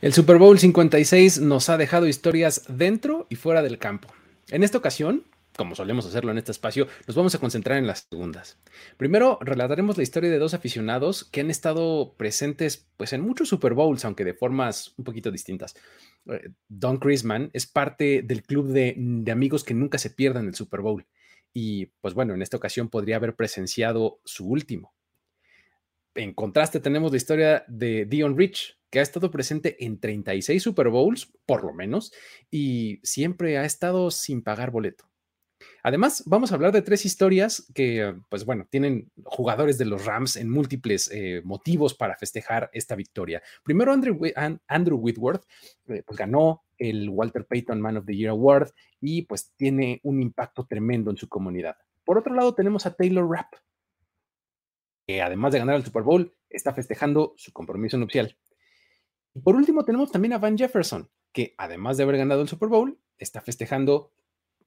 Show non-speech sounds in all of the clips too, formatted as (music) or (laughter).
El Super Bowl 56 nos ha dejado historias dentro y fuera del campo. En esta ocasión, como solemos hacerlo en este espacio, nos vamos a concentrar en las segundas. Primero, relataremos la historia de dos aficionados que han estado presentes pues, en muchos Super Bowls, aunque de formas un poquito distintas. Eh, Don Chrisman es parte del club de, de amigos que nunca se pierdan el Super Bowl. Y pues bueno, en esta ocasión podría haber presenciado su último. En contraste, tenemos la historia de Dion Rich, que ha estado presente en 36 Super Bowls, por lo menos, y siempre ha estado sin pagar boleto. Además, vamos a hablar de tres historias que, pues bueno, tienen jugadores de los Rams en múltiples eh, motivos para festejar esta victoria. Primero, Andrew, Whitworth eh, pues ganó el Walter Payton Man of the Year Award y pues tiene un impacto tremendo en su comunidad. Por otro lado, tenemos a Taylor Rapp, que además de ganar el Super Bowl, está festejando su compromiso nupcial. Por último, tenemos también a Van Jefferson, que además de haber ganado el Super Bowl, está festejando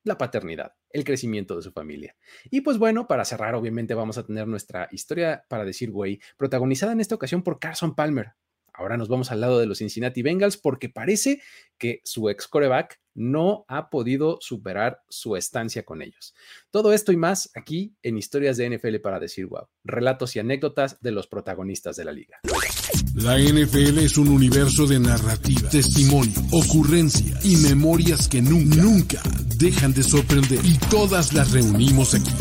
la paternidad, el crecimiento de su familia. Y pues bueno, para cerrar, obviamente vamos a tener nuestra historia para decir, güey, protagonizada en esta ocasión por Carson Palmer. Ahora nos vamos al lado de los Cincinnati Bengals porque parece que su ex coreback no ha podido superar su estancia con ellos. Todo esto y más aquí en Historias de NFL para decir wow, relatos y anécdotas de los protagonistas de la liga. La NFL es un universo de narrativa, testimonio, ocurrencia y memorias que nunca, nunca dejan de sorprender y todas las reunimos aquí.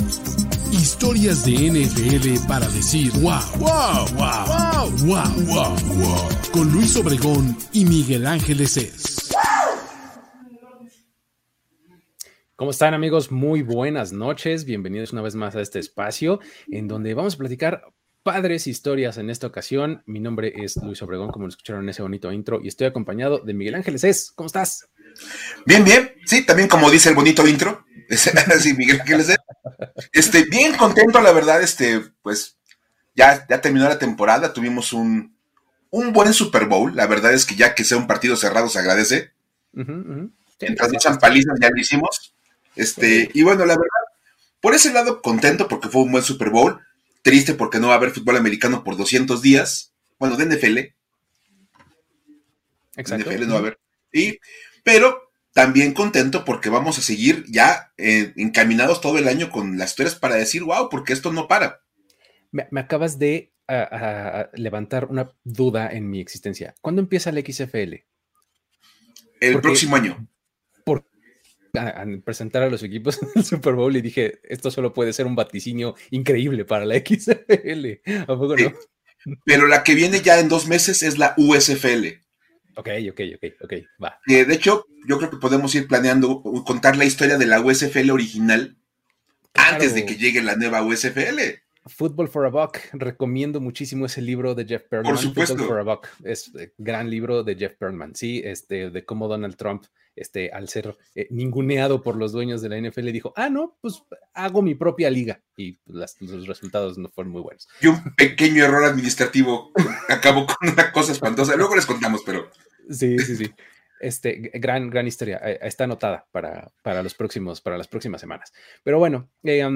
Historias de NFL para decir wow, wow, wow, wow, wow, wow, wow. Con Luis Obregón y Miguel Ángeles es. ¿Cómo están amigos? Muy buenas noches. Bienvenidos una vez más a este espacio en donde vamos a platicar padres historias en esta ocasión. Mi nombre es Luis Obregón, como lo escucharon en ese bonito intro, y estoy acompañado de Miguel Ángeles Es. ¿Cómo estás? Bien, bien. Sí, también como dice el bonito intro. (laughs) sí, Miguel Ángeles Es. Este, bien contento, la verdad, este, pues ya, ya terminó la temporada, tuvimos un, un buen Super Bowl. La verdad es que ya que sea un partido cerrado se agradece. Mientras echan palizas ya lo hicimos. Este, y bueno, la verdad, por ese lado contento porque fue un buen Super Bowl, triste porque no va a haber fútbol americano por 200 días, bueno, de NFL. Exacto. NFL no va a haber. Y, pero también contento porque vamos a seguir ya eh, encaminados todo el año con las historias para decir, wow, porque esto no para. Me, acabas de levantar una duda en mi existencia. ¿Cuándo empieza el XFL? El próximo año a, presentar a los equipos (laughs) del Super Bowl y dije, esto solo puede ser un vaticinio increíble para la XFL. ¿A poco no? Pero la que viene ya en dos meses es la USFL. Ok, ok, ok, ok, va. de hecho, yo creo que podemos ir planeando contar la historia de la USFL original antes de que llegue la nueva USFL. Football for a Buck, recomiendo muchísimo ese libro de Jeff Perlman. Por supuesto. Football for a Buck, es eh, gran libro de Jeff Perlman, sí, este, de cómo Donald Trump este, al ser eh, ninguneado por los dueños de la NFL, dijo, ah, no, pues hago mi propia liga. Y pues, los resultados no fueron muy buenos. Y un pequeño error administrativo (laughs) acabó con una cosa espantosa. Luego les contamos, pero... Sí, sí, sí. Este, gran, gran historia. Eh, está anotada para, para, los próximos, para las próximas semanas. Pero bueno, eh,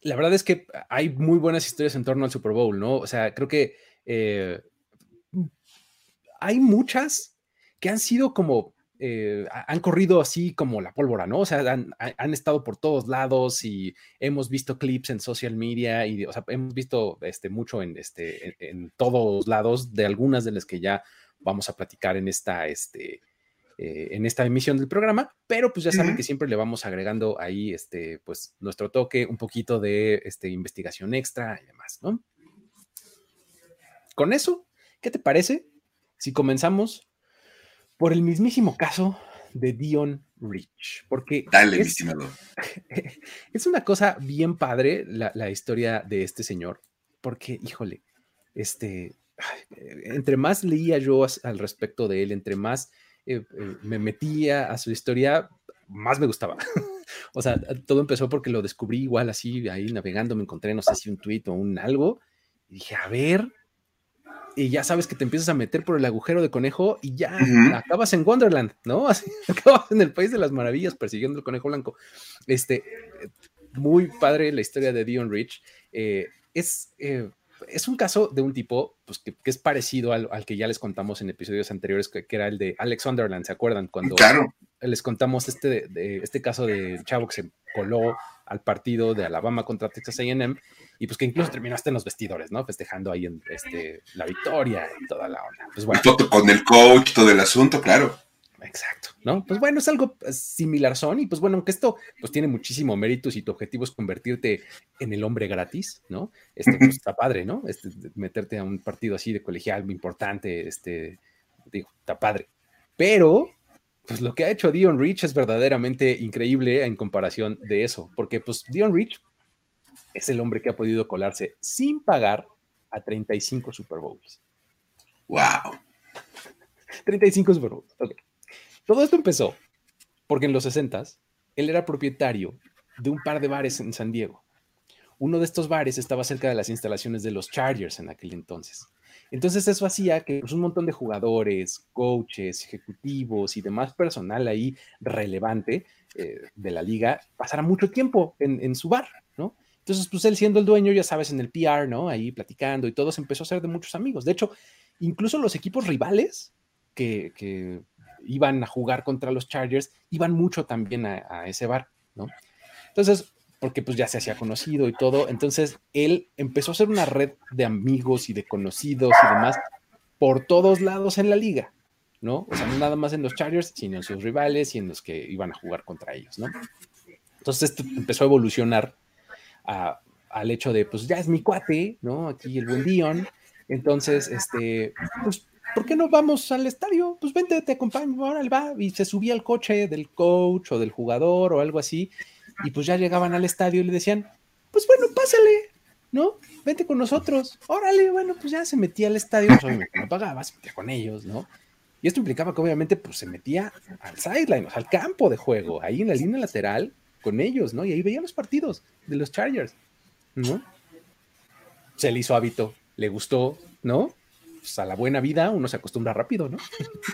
la verdad es que hay muy buenas historias en torno al Super Bowl, ¿no? O sea, creo que hay muchas que han sido como eh, han corrido así como la pólvora, ¿no? O sea, han, estado por todos lados y hemos visto clips en social media y, o sea, hemos visto este, mucho en, este, en, todos lados de algunas de las que ya vamos a platicar en esta, este, eh, en esta emisión del programa, pero pues ya saben que siempre le vamos agregando ahí, este, pues nuestro toque, un poquito de este, investigación extra y demás, ¿no? Con eso, ¿qué te parece si comenzamos por el mismísimo caso de Dion Rich, porque Dale, es, (laughs) es una cosa bien padre la, historia de este señor, porque, híjole, este, entre más leía yo al respecto de él, entre más eh, eh, me metía a su historia, más me gustaba. (laughs) o sea, todo empezó porque lo descubrí igual así, ahí navegando, me encontré, no sé si un tweet o un algo, y dije, a ver, y ya sabes que te empiezas a meter por el agujero de conejo y ya acabas en Wonderland, ¿no? (laughs) Así, acabas en el país de las maravillas persiguiendo el conejo blanco. Este, muy padre la historia de Dion Rich. Eh, es, eh, es un caso de un tipo pues, que, es parecido al, que ya les contamos en episodios anteriores, que, era el de Alex Sunderland, ¿se acuerdan? Cuando les contamos este, de, este caso del chavo que se coló al partido de Alabama contra Texas AM y pues que incluso terminaste en los vestidores, ¿no? Festejando ahí en este, la victoria y toda la onda. Pues bueno. con el coach, todo el asunto, claro. Exacto, ¿no? Pues bueno, es algo pues, similar son y pues bueno, aunque esto pues tiene muchísimo mérito y tu objetivo es convertirte en el hombre gratis, ¿no? Este, pues está padre, ¿no? Este, meterte a un partido así de colegial muy importante, este, digo, está padre. Pero, pues lo que ha hecho Dion Rich es verdaderamente increíble en comparación de eso, porque pues Dion Rich es el hombre que ha podido colarse sin pagar a 35 Super Bowls. ¡Wow! 35 Super Bowls, ok. Todo esto empezó porque en los 60 él era propietario de un par de bares en San Diego. Uno de estos bares estaba cerca de las instalaciones de los Chargers en aquel entonces. Entonces eso hacía que pues, un montón de jugadores, coaches, ejecutivos y demás personal ahí relevante eh, de la liga pasara mucho tiempo en, su bar, ¿no? Entonces, pues él siendo el dueño, ya sabes, en el PR, ¿no? Ahí platicando y todo, se empezó a hacer de muchos amigos. De hecho, incluso los equipos rivales que, que iban a jugar contra los Chargers, iban mucho también a, ese bar, ¿no? Entonces, porque pues ya se hacía conocido y todo, entonces él empezó a hacer una red de amigos y de conocidos y demás por todos lados en la liga, ¿no? O sea, no nada más en los Chargers, sino en sus rivales y en los que iban a jugar contra ellos, ¿no? Entonces esto empezó a evolucionar al hecho de, pues ya es mi cuate, ¿no? Aquí el buen Dion. Entonces, este, pues ¿por qué no vamos al estadio? Pues vente, te acompaño, ahora va. Y se subía al coche del coach o del jugador o algo así. Y pues ya llegaban al estadio y le decían, pues bueno, pásale, ¿no? Vente con nosotros. Órale, bueno, pues ya se metía al estadio, pues obviamente no pagaba, se metía con ellos, ¿no? Y esto implicaba que obviamente pues se metía al sideline, o sea, al campo de juego, ahí en la línea lateral con ellos, ¿no? Y ahí veía los partidos de los Chargers, ¿no? Se le hizo hábito, le gustó, ¿no? Pues, a la buena vida uno se acostumbra rápido, ¿no?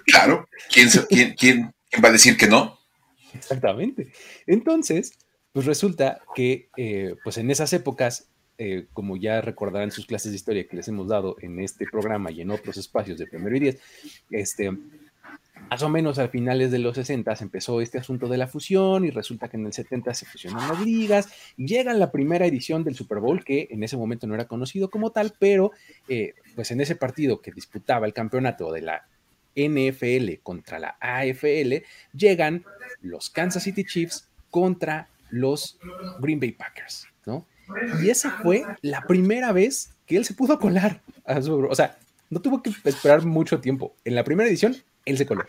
Claro, ¿quién, quién, va a decir que no? Exactamente. Entonces, pues resulta que, eh, pues en esas épocas, eh, como ya recordarán sus clases de historia que les hemos dado en este programa y en otros espacios de primero y diez, este, más o menos a finales de los 60 empezó este asunto de la fusión y resulta que en el 70 se fusionan las ligas y llega la primera edición del Super Bowl que en ese momento no era conocido como tal, pero eh, pues en ese partido que disputaba el campeonato de la NFL contra la AFL, llegan los Kansas City Chiefs contra los Green Bay Packers, ¿no? Y esa fue la primera vez que él se pudo colar a su, o sea, no tuvo que esperar mucho tiempo. En la primera edición él se coló.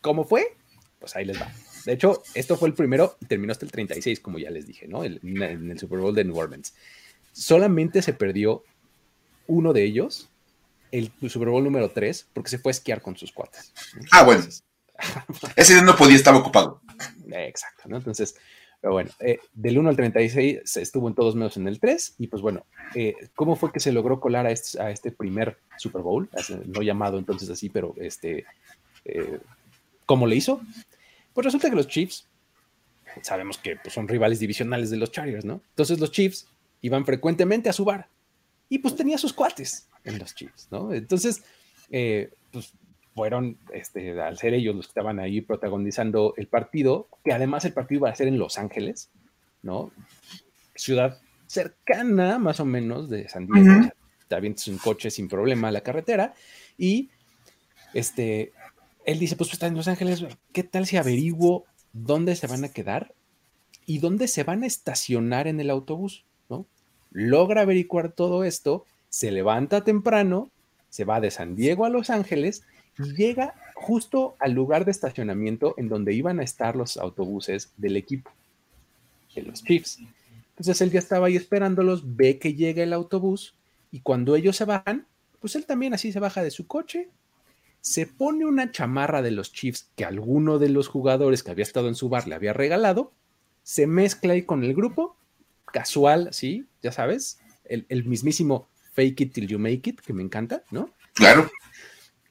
¿Cómo fue? Pues ahí les va. De hecho, esto fue el primero y terminó hasta el 36, como ya les dije, ¿no? en el Super Bowl de New Orleans. Solamente se perdió uno de ellos, el Super Bowl número 3, porque se fue a esquiar con sus cuates. Ah, bueno. (laughs) Ese día no podía, estaba ocupado. Exacto, ¿no? Entonces, pero bueno, eh, del 1 al 36 se estuvo en todos menos en el 3. Y pues bueno, eh, ¿cómo fue que se logró colar a este, este primer Super Bowl? No llamado entonces así, pero este, eh, ¿cómo le hizo? Pues resulta que los Chiefs, sabemos que pues, son rivales divisionales de los Chargers, ¿no? Entonces los Chiefs iban frecuentemente a su bar y pues tenía sus cuates en los Chiefs, ¿no? Entonces, pues fueron, este, al ser ellos los que estaban ahí protagonizando el partido, que además el partido iba a ser en Los Ángeles, ¿no? Ciudad cercana, más o menos, de San Diego. También es un coche sin problema a la carretera. Y este, él dice, pues, pues está en Los Ángeles, ¿qué tal si averiguo dónde se van a quedar y dónde se van a estacionar en el autobús, ¿no? Logra averiguar todo esto, se levanta temprano, se va de San Diego a Los Ángeles llega justo al lugar de estacionamiento en donde iban a estar los autobuses del equipo, de los Chiefs. Entonces él ya estaba ahí esperándolos, ve que llega el autobús y cuando ellos se bajan, pues él también así se baja de su coche, se pone una chamarra de los Chiefs que alguno de los jugadores que había estado en su bar le había regalado, se mezcla ahí con el grupo, casual, sí, ya sabes, el, el mismísimo fake it till you make it, que me encanta, ¿no? Claro.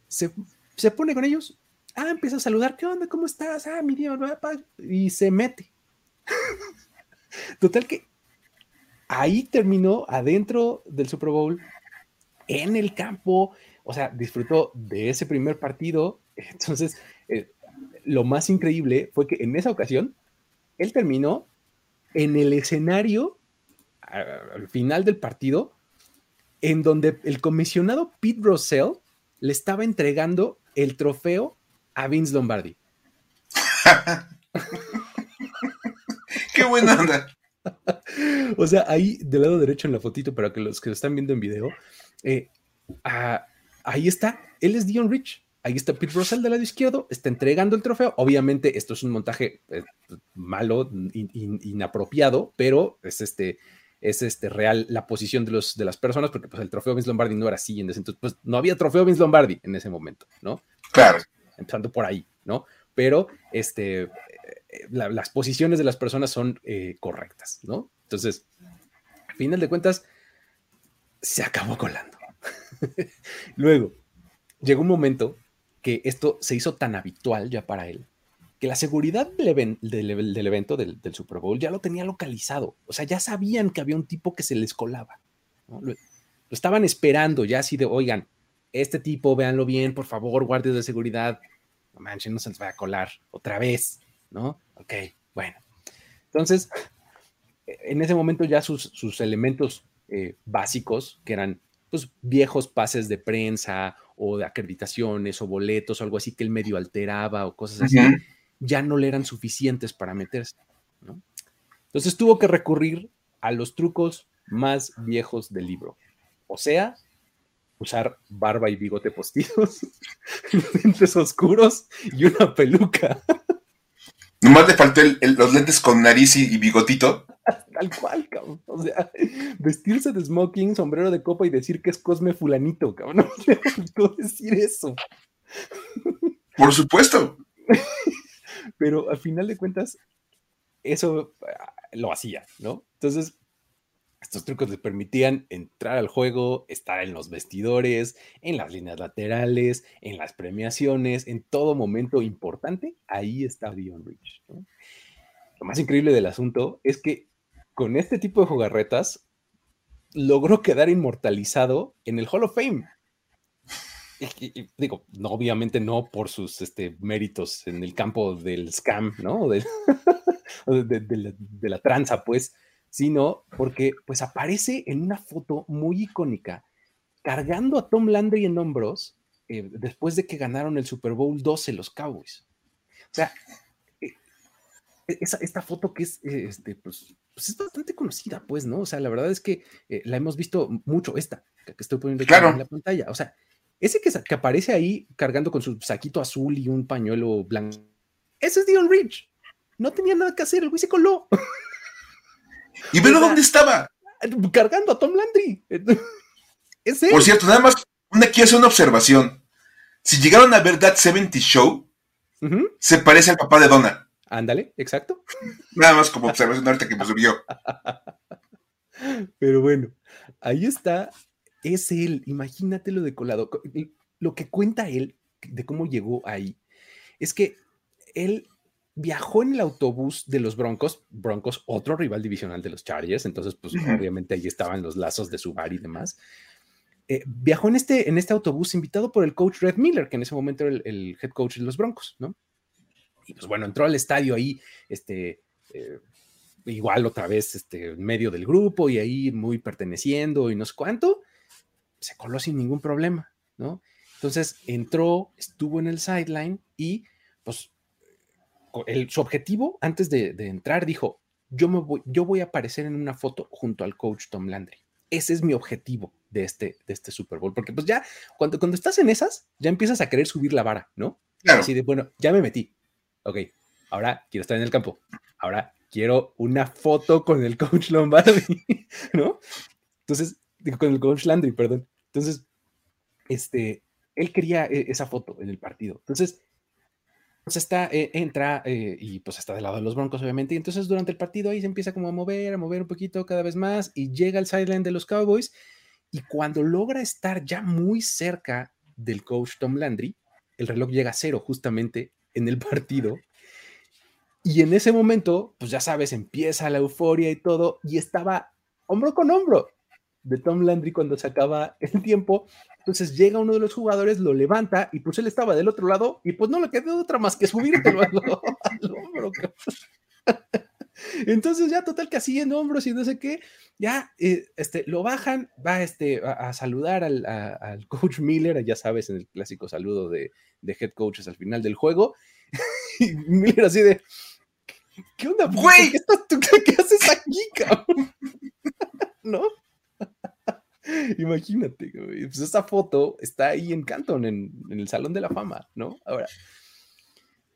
Se se pone con ellos, ah, empieza a saludar, ¿qué onda? ¿Cómo estás? Ah, mi Dios, y se mete. Total que ahí terminó adentro del Super Bowl, en el campo, o sea, disfrutó de ese primer partido. Entonces, eh, lo más increíble fue que en esa ocasión, él terminó en el escenario al final del partido, en donde el comisionado Pete Russell le estaba entregando el trofeo a Vince Lombardi. (laughs) Qué buena onda. (laughs) o sea, ahí del lado derecho en la fotito, para que los que lo están viendo en video, eh, ah, ahí está, él es Dion Rich. Ahí está Pete Russell del lado izquierdo, está entregando el trofeo. Obviamente, esto es un montaje eh, malo, inapropiado, pero es este, es este real la posición de, los, de las personas, porque pues el trofeo Vince Lombardi no era así en ese entonces, pues no había trofeo Vince Lombardi en ese momento, ¿no? Claro. Empezando por ahí, ¿no? Pero este, eh, las posiciones de las personas son correctas, ¿no? Entonces, al final de cuentas, se acabó colando. (laughs) Luego, llegó un momento que esto se hizo tan habitual ya para él, que la seguridad del, evento del, Super Bowl ya lo tenía localizado. O sea, ya sabían que había un tipo que se les colaba. Lo, estaban esperando ya así de, oigan, este tipo, véanlo bien, por favor, guardias de seguridad. No manchen, no se les va a colar otra vez, ¿no? Ok, bueno. Entonces, en ese momento ya sus, elementos eh, básicos, que eran pues, viejos pases de prensa o de acreditaciones o boletos o algo así que el medio alteraba o cosas así, ya no le eran suficientes para meterse. Entonces tuvo que recurrir a los trucos más viejos del libro. O sea, usar barba y bigote postizos, (laughs) lentes oscuros y una peluca. Nomás le faltó los lentes con nariz y bigotito. (laughs) Tal cual, cabrón. O sea, vestirse de smoking, sombrero de copa y decir que es Cosme Fulanito, cabrón. (laughs) No decir eso. Por supuesto. Pero al final de cuentas, eso ah, lo hacía, ¿no? Entonces, estos trucos le permitían entrar al juego, estar en los vestidores, en las líneas laterales, en las premiaciones, en todo momento importante. Ahí está Dion Rich. Lo más increíble del asunto es que con este tipo de jugarretas logró quedar inmortalizado en el Hall of Fame. Digo, no, obviamente no por sus este, méritos en el campo del scam, ¿no? (laughs) De, de, la, tranza, pues, sino porque pues aparece en una foto muy icónica cargando a Tom Landry en hombros eh, después de que ganaron el Super Bowl 12 los Cowboys. O sea, eh, esta foto que es, este, pues, pues, es bastante conocida, pues, ¿no? O sea, la verdad es que eh, la hemos visto mucho, esta que estoy poniendo en la pantalla. O sea, ese que, que, aparece ahí cargando con su saquito azul y un pañuelo blanco, ese es Dion Rich. No tenía nada que hacer, el güey se coló. (laughs) ¿Y velo dónde estaba? Cargando a Tom Landry. (laughs) es Por cierto, nada más, una, quiero hacer una observación. Si llegaron a ver That 70 Show, se parece al papá de Donna. Ándale, exacto. (laughs) Nada más como observación ahorita que me subió. Pero bueno, ahí está, es él, imagínatelo de colado. Lo que cuenta él de cómo llegó ahí es que él viajó en el autobús de los Broncos, Broncos, otro rival divisional de los Chargers, entonces pues obviamente ahí estaban los lazos de su bar y demás. Eh, viajó en este, en este autobús invitado por el coach Red Miller, que en ese momento era el head coach de los Broncos, ¿no? Y pues bueno, entró al estadio ahí, este, eh, igual otra vez, este, en medio del grupo y ahí muy perteneciendo y no sé cuánto, se coló sin ningún problema, ¿no? Entonces entró, estuvo en el sideline y pues el, su objetivo antes de, entrar dijo, yo, me voy, yo voy a aparecer en una foto junto al coach Tom Landry. Ese es mi objetivo de este, de este Super Bowl, porque pues ya cuando, cuando estás en esas, ya empiezas a querer subir la vara, ¿no? Así de, bueno, ya me metí, ok, ahora quiero estar en el campo, ahora quiero una foto con el coach Lombardi, (laughs) ¿no? Entonces, con el coach Landry, perdón. Entonces, este, él quería eh, esa foto en el partido. Entonces, pues está, eh, entra eh, y pues está del lado de los Broncos, obviamente. Y entonces durante el partido ahí se empieza como a mover, a mover un poquito cada vez más y llega al sideline de los Cowboys. Y cuando logra estar ya muy cerca del coach Tom Landry, el reloj llega a cero justamente en el partido. Y en ese momento, pues ya sabes, empieza la euforia y todo, y estaba hombro con hombro de Tom Landry cuando se acaba el tiempo. Entonces llega uno de los jugadores, lo levanta y pues él estaba del otro lado y pues no le quedó otra más que subírtelo (laughs) al, hombro. (laughs) Entonces ya total que así en hombros y no sé qué, ya eh, este, lo bajan, va este, a, saludar al, al, coach Miller, ya sabes, en el clásico saludo de, de head coaches al final del juego. (laughs) y Miller así de, ¿qué onda? Güey, ¿Qué, estás, tú, qué, haces aquí, cabrón? ¿No? (laughs) Imagínate, pues esa foto está ahí en Canton, en, el Salón de la Fama, ¿no? Ahora,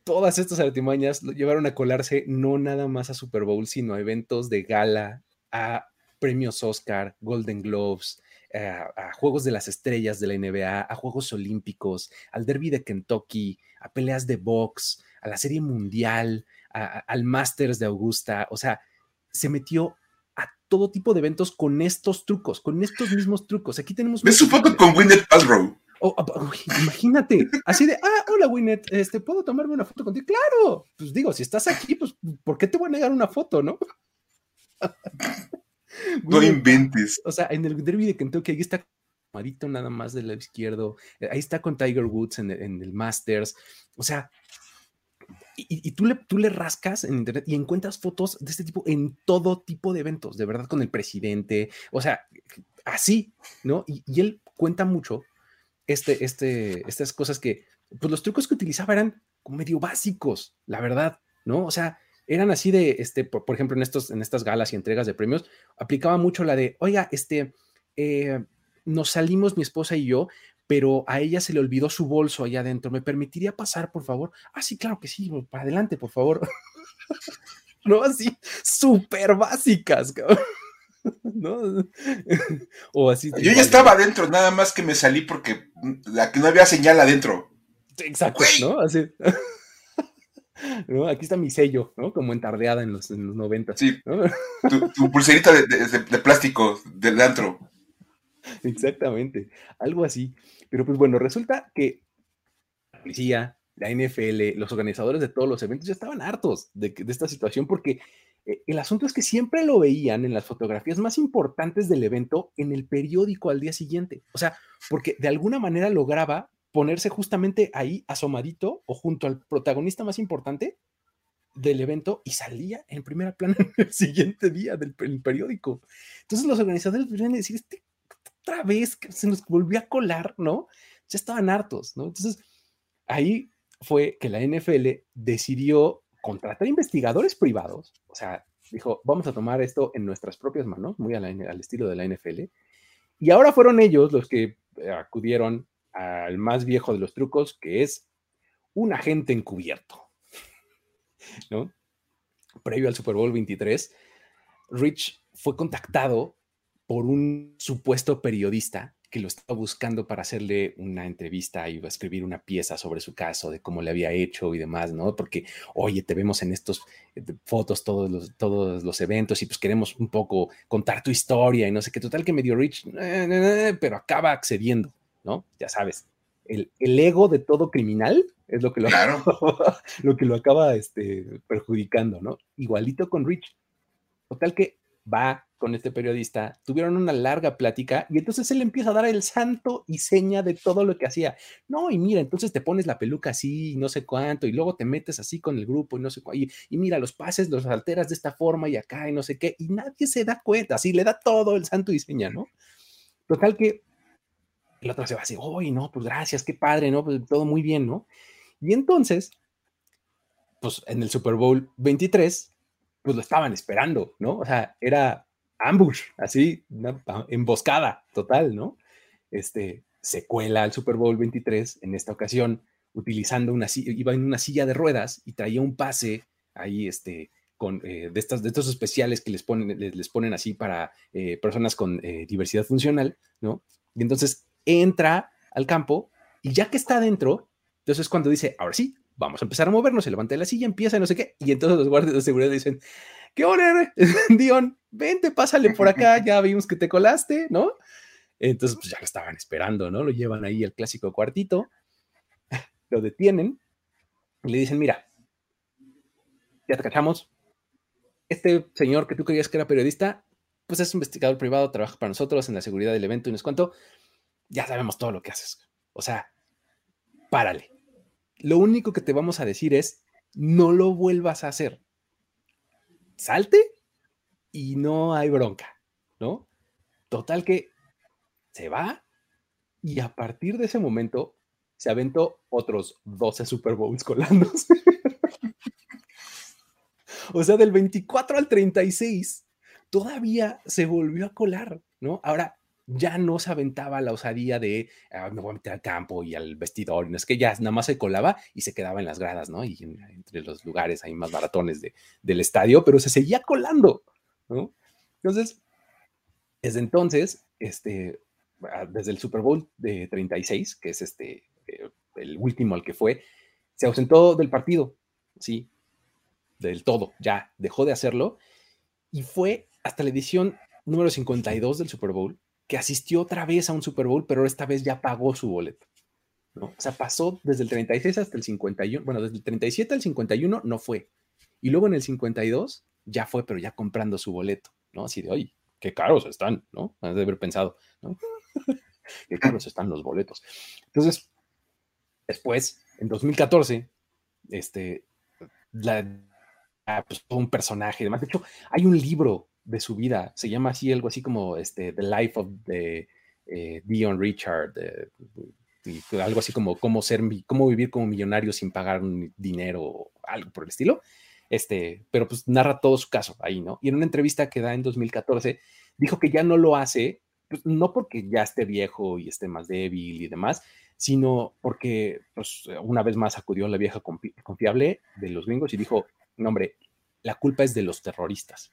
todas estas artimañas lo llevaron a colarse no nada más a Super Bowl, sino a eventos de gala, a premios Oscar, Golden Globes, a, a, Juegos de las Estrellas de la NBA, a Juegos Olímpicos, al Derby de Kentucky, a peleas de box, a la Serie Mundial, a, al Masters de Augusta. O sea, se metió todo tipo de eventos con estos trucos, con estos mismos trucos. Aquí tenemos. ¿Ves su foto con Gwyneth Paltrow? Oh, oh, imagínate, así de, ah, hola Winnet, este, ¿puedo tomarme una foto contigo? Claro, pues digo, si estás aquí, pues, ¿por qué te voy a negar una foto, no? (laughs) no inventes. O sea, en el derby de Kentucky, ahí está Marito nada más del lado izquierdo, eh, ahí está con Tiger Woods en el, en el Masters, o sea, y, tú, le, tú le rascas en internet y encuentras fotos de este tipo en todo tipo de eventos, de verdad, con el presidente, o sea, así, ¿no? Y, él cuenta mucho este, este, estas cosas que, pues los trucos que utilizaba eran medio básicos, la verdad, ¿no? O sea, eran así de, este, por, por, ejemplo, en, estos, en estas galas y entregas de premios, aplicaba mucho la de, oiga, este, eh, nos salimos mi esposa y yo, pero a ella se le olvidó su bolso allá adentro, ¿me permitiría pasar, por favor? Ah, sí, claro que sí, para adelante, por favor. (laughs) no, así, súper básicas, cabrón. (laughs) ¿no? (laughs) o así. Yo ya estaba adentro, nada más que me salí porque la que no había señal adentro. Exacto, ¿no? Así. ¿no? Aquí está mi sello, ¿no? Como entardeada en los, en los 90. Sí. ¿no? Tu, tu, pulserita de, de, de, plástico del antro. Exactamente, algo así. Pero pues bueno, resulta que la policía, la NFL, los organizadores de todos los eventos ya estaban hartos de, de esta situación porque eh, el asunto es que siempre lo veían en las fotografías más importantes del evento en el periódico al día siguiente. O sea, porque de alguna manera lograba ponerse justamente ahí asomadito o junto al protagonista más importante del evento y salía en primera plana (laughs) el siguiente día del periódico. Entonces los organizadores a decir, este otra vez se nos volvió a colar, ¿no? Ya estaban hartos, ¿no? Entonces ahí fue que la NFL decidió contratar investigadores privados, o sea, dijo, vamos a tomar esto en nuestras propias manos, muy al estilo de la NFL, y ahora fueron ellos los que eh, acudieron al más viejo de los trucos, que es un agente encubierto, (laughs) ¿no? Previo al Super Bowl 23, Rich fue contactado por un supuesto periodista que lo estaba buscando para hacerle una entrevista y escribir una pieza sobre su caso, de cómo le había hecho y demás, ¿no? Porque, oye, te vemos en estos eh, fotos, todos los, todos los eventos y pues queremos un poco contar tu historia y no sé qué, total que medio Rich, eh, eh, pero acaba accediendo, ¿no? Ya sabes, el, el, ego de todo criminal es lo que lo, claro. (laughs) lo, que lo acaba este, perjudicando, ¿no? Igualito con Rich. Total que va con este periodista, tuvieron una larga plática y entonces él empieza a dar el santo y seña de todo lo que hacía. No, y mira, entonces te pones la peluca así, no sé cuánto, y luego te metes así con el grupo y no sé cuánto, y, y, mira, los pases los alteras de esta forma y acá y no sé qué, y nadie se da cuenta, así le da todo el santo y seña, ¿no? Total que el otro se va así, uy, no, pues gracias, qué padre, ¿no? Pues todo muy bien, ¿no? Y entonces, pues en el Super Bowl 23, pues lo estaban esperando, ¿no? O sea, era ambush, así, una emboscada total, ¿no? Este, se cuela al Super Bowl 23 en esta ocasión, utilizando una silla, iba en una silla de ruedas y traía un pase ahí, este, con, eh, de, estas, de estos especiales que les ponen, les, les ponen así para eh, personas con eh, diversidad funcional, ¿no? Y entonces entra al campo y ya que está adentro, entonces cuando dice, ahora sí, vamos a empezar a movernos, se levanta de la silla, empieza no sé qué, y entonces los guardias de seguridad dicen, ¿qué hora, (laughs) Dion? Vente, pásale por acá, (laughs) ya vimos que te colaste, ¿no? Entonces, pues ya lo estaban esperando, ¿no? Lo llevan ahí al clásico cuartito, lo detienen y le dicen, mira, ya te cachamos, este señor que tú creías que era periodista, pues es investigador privado, trabaja para nosotros en la seguridad del evento y nos cuento, ya sabemos todo lo que haces. O sea, párale. Lo único que te vamos a decir es, no lo vuelvas a hacer. Salte y no hay bronca, ¿no? Total que se va y a partir de ese momento se aventó otros 12 Super Bowls colándose. (laughs) o sea, del 24 al 36, todavía se volvió a colar, ¿no? Ahora ya no se aventaba la osadía de me voy a meter al campo y al vestidor, no es que ya nada más se colaba y se quedaba en las gradas, ¿no? Y entre los lugares ahí más baratones de, del estadio, pero se seguía colando, ¿no? Entonces, desde entonces, este, ah, desde el Super Bowl de 36, que es este, eh, el último al que fue, se ausentó del partido, sí, del todo, ya dejó de hacerlo y fue hasta la edición número 52 del Super Bowl que asistió otra vez a un Super Bowl, pero esta vez ya pagó su boleto. ¿no? O sea, pasó desde el 36 hasta el 51, bueno, desde el 37 al 51 no fue. Y luego en el 52 ya fue, pero ya comprando su boleto, ¿no? Así de, oye, qué caros están, ¿no? Has de haber pensado, ¿no? (laughs) qué caros están los boletos. Entonces, Después, en 2014, este, pues, un personaje, además, de hecho, hay un libro de su vida, se llama así, algo así como este, The Life of the, eh, Dion Richard, algo así como cómo, ser, cómo vivir como millonario sin pagar dinero, o algo por el estilo. Este, pero pues narra todo su caso ahí, ¿no? Y en una entrevista que da en 2014, dijo que ya no lo hace, pues, no porque ya esté viejo y esté más débil y demás, sino porque pues, una vez más acudió la vieja confiable de los gringos y dijo, no hombre, la culpa es de los terroristas.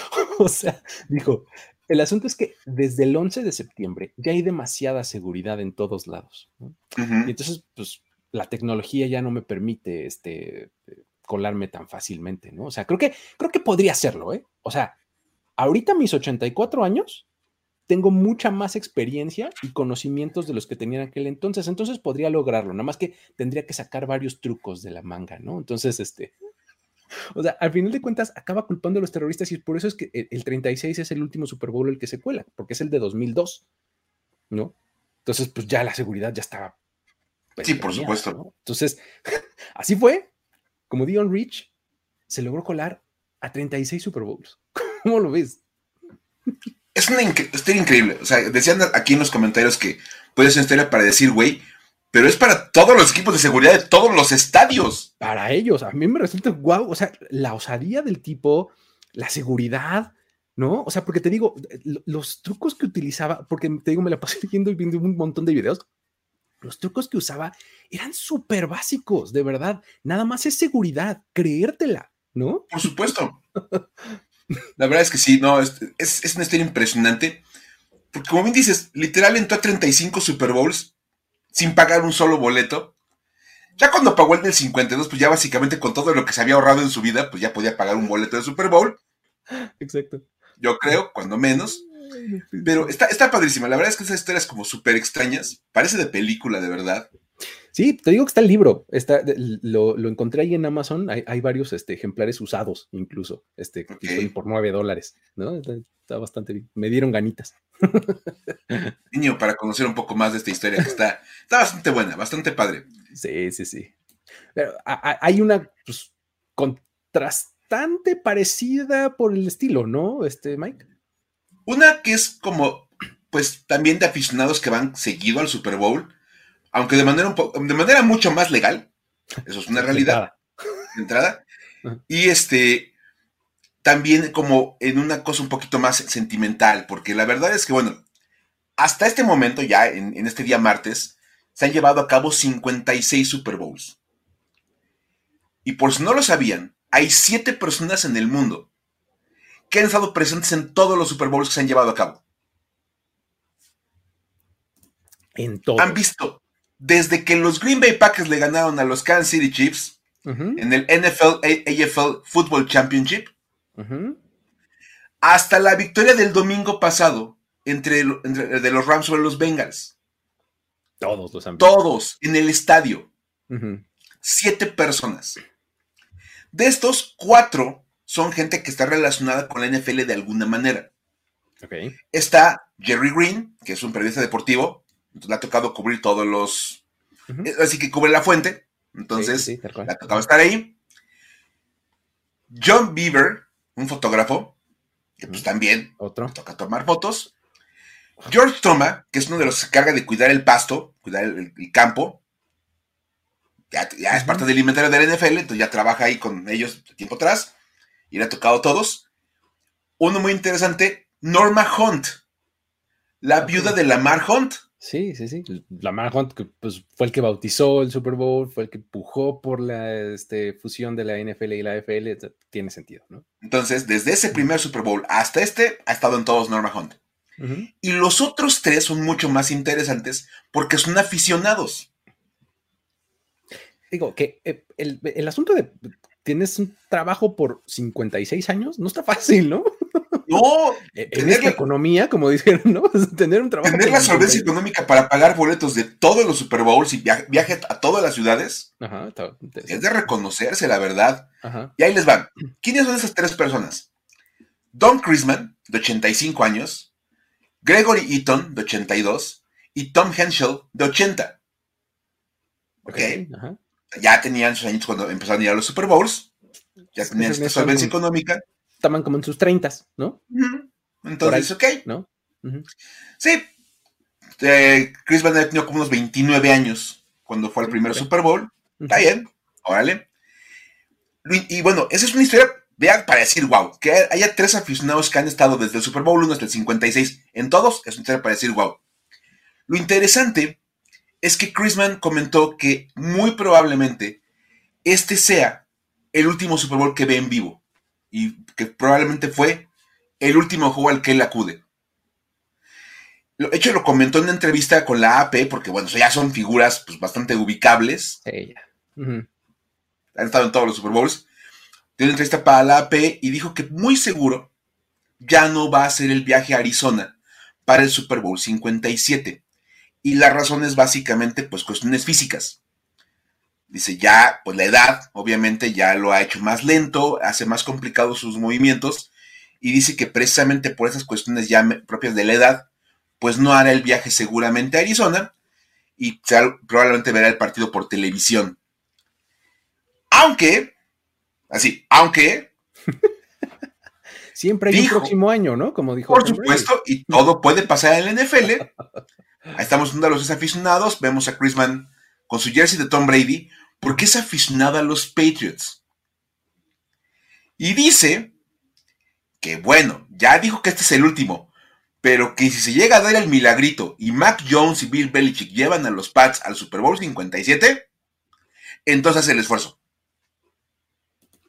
(laughs) o sea, dijo, el asunto es que desde el 11 de septiembre ya hay demasiada seguridad en todos lados. Y entonces, pues la tecnología ya no me permite este, colarme tan fácilmente, ¿no? O sea, creo que, creo que podría hacerlo, ¿eh? O sea, ahorita mis 84 años, tengo mucha más experiencia y conocimientos de los que tenía en aquel entonces, entonces podría lograrlo, nada más que tendría que sacar varios trucos de la manga, ¿no? Entonces, este, o sea, al final de cuentas acaba culpando a los terroristas y por eso es que el 36 es el último Super Bowl el que se cuela, porque es el de 2002, ¿no? Entonces, pues ya la seguridad ya estaba. Pues, sí, por supuesto. Entonces, (laughs) así fue, como Dion Rich se logró colar a 36 Super Bowls. (laughs) ¿Cómo lo ves? es una historia increíble. O sea, decían aquí en los comentarios que puede ser una historia para decir, güey, pero es para todos los equipos de seguridad de todos los estadios. Para ellos, a mí me resulta guau, o sea, la osadía del tipo, la seguridad, ¿no? O sea, porque te digo, los trucos que utilizaba, porque te digo, me la pasé (laughs) viendo y viendo un montón de videos, los trucos que usaba eran súper básicos, de verdad. Nada más es seguridad, creértela, ¿no? Por supuesto. La verdad es que sí, no, es, es, una historia impresionante. Porque como bien dices, literal entró a 35 Super Bowls sin pagar un solo boleto. Ya cuando pagó el del 52, pues ya básicamente con todo lo que se había ahorrado en su vida, pues ya podía pagar un boleto de Super Bowl. Exacto. Yo creo, cuando menos. Pero está, está padrísima. La verdad es que esas historias como súper extrañas. Parece de película, de verdad. Sí, te digo que está el libro, está, lo, encontré ahí en Amazon, hay, varios este, ejemplares usados incluso, este, por nueve dólares, ¿no? Está, bastante bien, me dieron ganitas. Niño, para conocer un poco más de esta historia que está, está bastante buena, bastante padre. Sí, sí, sí. Pero hay una pues, contrastante parecida por el estilo, ¿no, este, Mike? Una que es como, pues también de aficionados que van seguido al Super Bowl aunque de manera, un de manera mucho más legal, eso es una realidad de entrada, y este, también como en una cosa un poquito más sentimental, porque la verdad es que, bueno, hasta este momento, ya en, este día martes, se han llevado a cabo 56 Super Bowls. Y por si no lo sabían, hay siete personas en el mundo que han estado presentes en todos los Super Bowls que se han llevado a cabo. En todo. Han visto desde que los Green Bay Packers le ganaron a los Kansas City Chiefs en el NFL AFL Football Championship, hasta la victoria del domingo pasado entre, de los Rams sobre los Bengals. Todos los Todos en el estadio. Siete personas. De estos, cuatro son gente que está relacionada con la NFL de alguna manera. Ok. Está Jerry Green, que es un periodista deportivo, entonces le ha tocado cubrir todos los... Eh, Así que cubre la fuente, entonces Sí, sí, le ha tocado estar ahí. John Beaver, un fotógrafo, que pues también Otro. le toca tomar fotos. George Troma, que es uno de los que se encarga de cuidar el pasto, cuidar el, el campo. Ya, ya es parte del inventario de la NFL, entonces ya trabaja ahí con ellos tiempo atrás. Y le ha tocado a todos. Uno muy interesante, Norma Hunt, la viuda de Lamar Hunt. Sí, sí, sí. Lamar Hunt que, pues, fue el que bautizó el Super Bowl, fue el que empujó por la este, fusión de la NFL y la AFL. Tiene sentido, ¿no? Entonces, desde ese primer Super Bowl hasta este, ha estado en todos Norma Hunt. Y los otros tres son mucho más interesantes porque son aficionados. Digo, que eh, el, el asunto de tienes un trabajo por 56 años no está fácil, ¿no? No, En Tener esta la- economía, como (laughs) dijeron, ¿no? Tener un trabajo. tener la solvencia 56 económica para pagar boletos de todos los Super Bowls y via- viaje a todas las ciudades Ajá, está es de reconocerse, la verdad. Ajá. Y ahí les van. ¿Quiénes son esas tres personas? Don Chrisman, de 85 años, Gregory Eaton, de 82, y Tom Henschel, de 80. ¿Ok? Ajá. Ya tenían sus años cuando empezaron a ir a los Super Bowls. Ya tenían esta solvencia económica. Estaban como en sus 30, ¿no? Entonces, ok. ¿No? Sí. Eh, Chris Van tenía como unos 29 años cuando fue al primer. Super Bowl. Está bien, órale. Y bueno, esa es una historia, vean, para decir, wow, que haya tres aficionados que han estado desde el Super Bowl 1 hasta el 56, en todos, es una historia para decir, wow. Lo interesante es que Chrisman comentó que muy probablemente este sea el último Super Bowl que ve en vivo y que probablemente fue el último juego al que él acude. De hecho, lo comentó en una entrevista con la AP, porque bueno, ya son figuras pues, bastante ubicables Sí, ya. Ujú. han estado en todos los Super Bowls, dio una entrevista para la AP y dijo que muy seguro ya no va a hacer el viaje a Arizona para el Super Bowl 57. Y la razón es básicamente pues cuestiones físicas. Dice, ya, pues la edad, obviamente, ya lo ha hecho más lento, hace más complicados sus movimientos, y dice que precisamente por esas cuestiones ya propias de la edad, pues no hará el viaje seguramente a Arizona, y probablemente verá el partido por televisión. Aunque, así, aunque, (laughs) Siempre hay Dijo. un próximo año, ¿no? Como dijo. por supuesto, y todo puede pasar en la NFL. Ahí estamos viendo a los aficionados, vemos a Chrisman con su jersey de Tom Brady, porque es aficionado a los Patriots. Y dice que, bueno, ya dijo que este es el último, pero que si se llega a dar el milagrito y Mac Jones y Bill Belichick llevan a los Pats al Super Bowl 57, entonces hace el esfuerzo.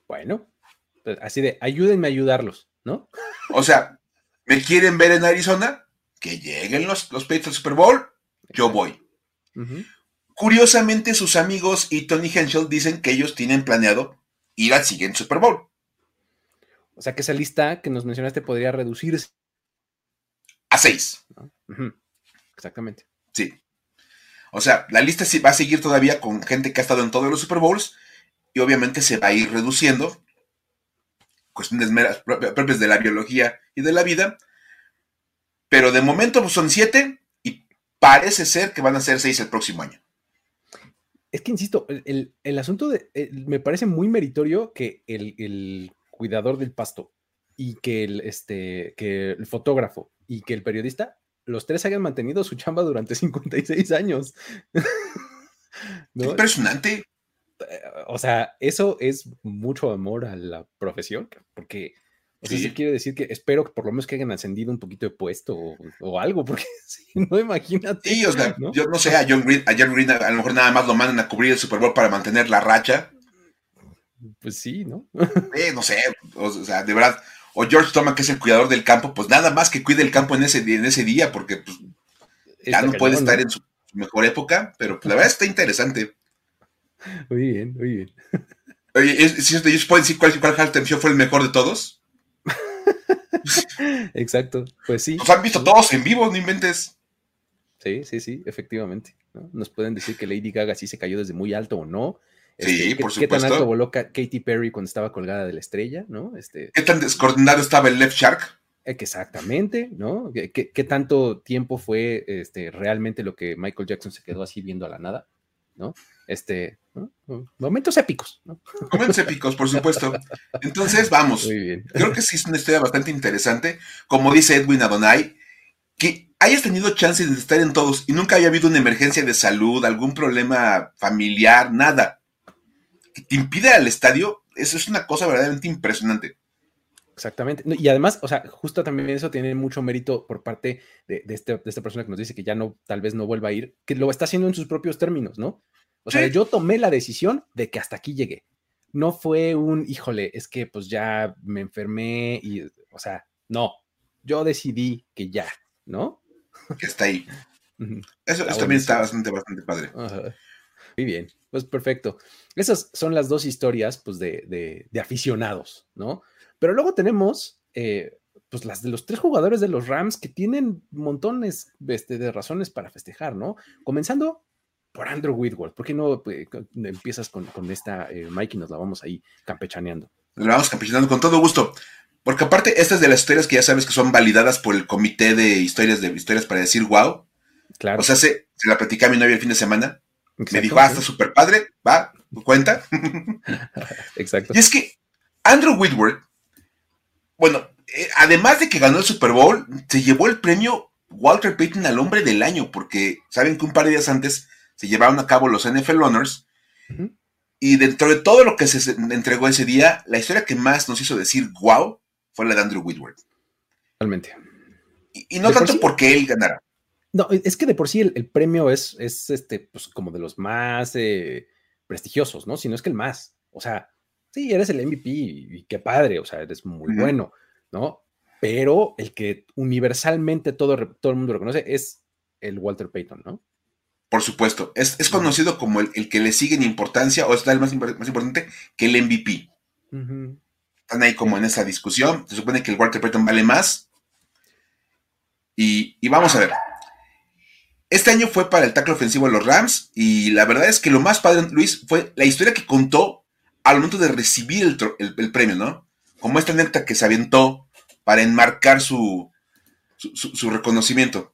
Bueno, pues, así de ayúdenme a ayudarlos, ¿no? O sea, ¿me quieren ver en Arizona? Que lleguen los, los Patriots al Super Bowl, yo voy. Ujú. Curiosamente, sus amigos y Tony Henschel dicen que ellos tienen planeado ir al siguiente Super Bowl. O sea que esa lista que nos mencionaste podría reducirse. A seis. Exactamente. sí. O sea, la lista va a seguir todavía con gente que ha estado en todos los Super Bowls y obviamente se va a ir reduciendo. Cuestiones meras propias propias de la biología y de la vida. Pero de momento pues, son siete y parece ser que van a ser seis el próximo año. Es que insisto, el, el- el asunto de. el- me parece muy meritorio que el, cuidador del pasto y que el, este, que el fotógrafo y que el periodista, los tres hayan mantenido su chamba durante (laughs) 56 años. (laughs) ¿No? Impresionante. O sea, eso es mucho amor a la profesión, porque o sea, Sí. eso quiere decir que espero que por lo menos que hayan ascendido un poquito de puesto o, o algo, porque (laughs) si no, imagínate. Sí, o sea, ¿no? yo no sé, a John Green, a John Green a, lo mejor nada más lo mandan a cubrir el Super Bowl para mantener la racha. Pues sí, ¿no? Eh, no sé, o, sea, de verdad. O George Thomas, que es el cuidador del campo, pues nada más que cuide el campo en ese, en ese día, porque pues, ya no puede estar en su, mejor época, pero pues, la verdad está interesante. (laughs) Muy bien, muy bien. Oye, ¿es- ¿sí pueden decir cuál, cuál halftime show fue el mejor de todos? (laughs) Exacto, pues sí. Los han visto todos en vivo, no inventes. Sí, sí, sí, efectivamente. ¿no? Nos pueden decir que Lady Gaga sí se cayó desde muy alto o no, sí, este, por ¿qué, ¿Qué tan supuesto. alto voló Ka- Katy Perry cuando estaba colgada de la estrella, ¿no? Este, ¿Qué tan descoordinado estaba el Left Shark? que exactamente, ¿no? ¿Qué, qué- qué tanto tiempo fue este, realmente lo que Michael Jackson se quedó así viendo a la nada, ¿no? Este, ¿no? Momentos épicos, ¿no? Momentos épicos, por supuesto. Entonces, vamos. Muy bien. Creo que sí es una historia bastante interesante. Como dice Edwin Adonai, que hayas tenido chance de estar en todos y nunca haya habido una emergencia de salud, algún problema familiar, nada. Que te impide al estadio, eso es una cosa verdaderamente impresionante. Exactamente. Y además, o sea, justo también eso tiene mucho mérito por parte de, de este- de esta persona que nos dice que ya no, tal vez no vuelva a ir, que lo está haciendo en sus propios términos, ¿no? O sea, Sí. yo tomé la decisión de que hasta aquí llegué. No fue un, híjole, es que pues ya me enfermé y, o sea, no, yo decidí que ya, ¿no? Que está ahí. (laughs) Eso, Está también está bastante, bastante padre. Muy bien, pues perfecto. Esas son las dos historias, pues, de, de- de aficionados, ¿no? Pero luego tenemos, eh, pues, las de los tres jugadores de los Rams que tienen montones este, de razones para festejar, ¿no? Comenzando por Andrew Whitworth. ¿Por qué no pues, empiezas con, con esta, eh, Mike, y nos la vamos ahí campechaneando? Lo vamos campechinando con todo gusto. Porque aparte, estas de las historias que ya sabes que son validadas por el comité de historias de historias para decir wow. Claro. O sea, se, se la platicé a mi novia el fin de semana. Me dijo, ah, está súper padre, va, cuenta. (laughs) Exacto. Y es que Andrew Whitworth, bueno, eh, además de que ganó el Super Bowl, se llevó el premio Walter Payton al hombre del año, porque saben que un par de días antes se llevaron a cabo los NFL Honors, y dentro de todo lo que se entregó ese día, la historia que más nos hizo decir wow fue la de Andrew Whitworth. Totalmente. Y, y no De por tanto sí. porque él ganara. No, es que de por sí el, el premio es, es este, pues como de los más eh, prestigiosos, ¿no? Si no es que el más. O sea, sí, eres el MVP y, y qué padre, o sea, eres muy bueno, ¿no? Pero el que universalmente todo, todo el mundo reconoce es el Walter Payton, ¿no? Por supuesto, es, es conocido como el, el que le sigue en importancia, o es el más, más importante que el MVP. Están ahí como en esa discusión. Se supone que el Walter Payton vale más. Y, y vamos a ver. Este año fue para el tackle ofensivo de los Rams. Y la verdad es que lo más padre, Luis, fue la historia que contó al momento de recibir el, el- el premio, ¿no? Como esta anécdota que se aventó para enmarcar su, su, su- su reconocimiento.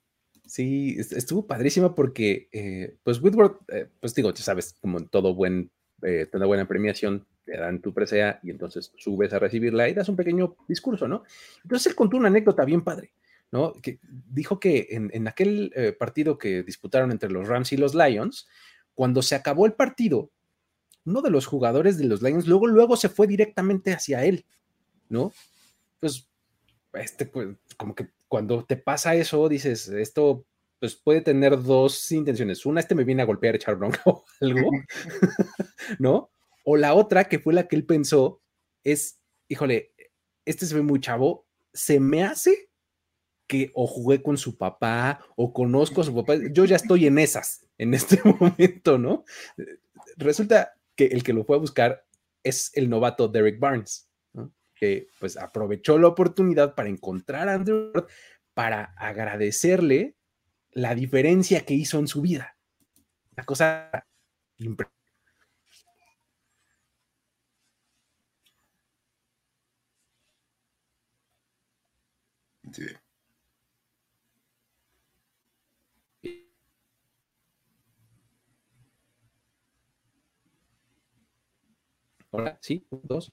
Sí, est- estuvo padrísima porque, eh, pues, Whitworth, eh, pues digo, ya sabes, como en todo buen, eh, toda buena premiación, te dan tu presea y entonces subes a recibirla y das un pequeño discurso, ¿no? Entonces él contó una anécdota bien padre, ¿no? Que dijo que en, en aquel eh, partido que disputaron entre los Rams y los Lions, cuando se acabó el partido, uno de los jugadores de los Lions luego, luego se fue directamente hacia él, ¿no? Pues, este, pues, como que cuando te pasa eso, dices, esto, pues puede tener dos intenciones. Una, este me viene a golpear, echar bronca (laughs) o algo, (laughs) ¿no? O la otra, que fue la que él pensó, es, híjole, este se ve muy chavo, se me hace que o jugué con su papá o conozco a su papá, yo ya estoy en esas en este (laughs) momento, ¿no? Resulta que el que lo fue a buscar es el novato Derek Barnes. Que pues aprovechó la oportunidad para encontrar a Andrew para agradecerle la diferencia que hizo en su vida. Una cosa impresionante. Sí. Hola, sí, dos.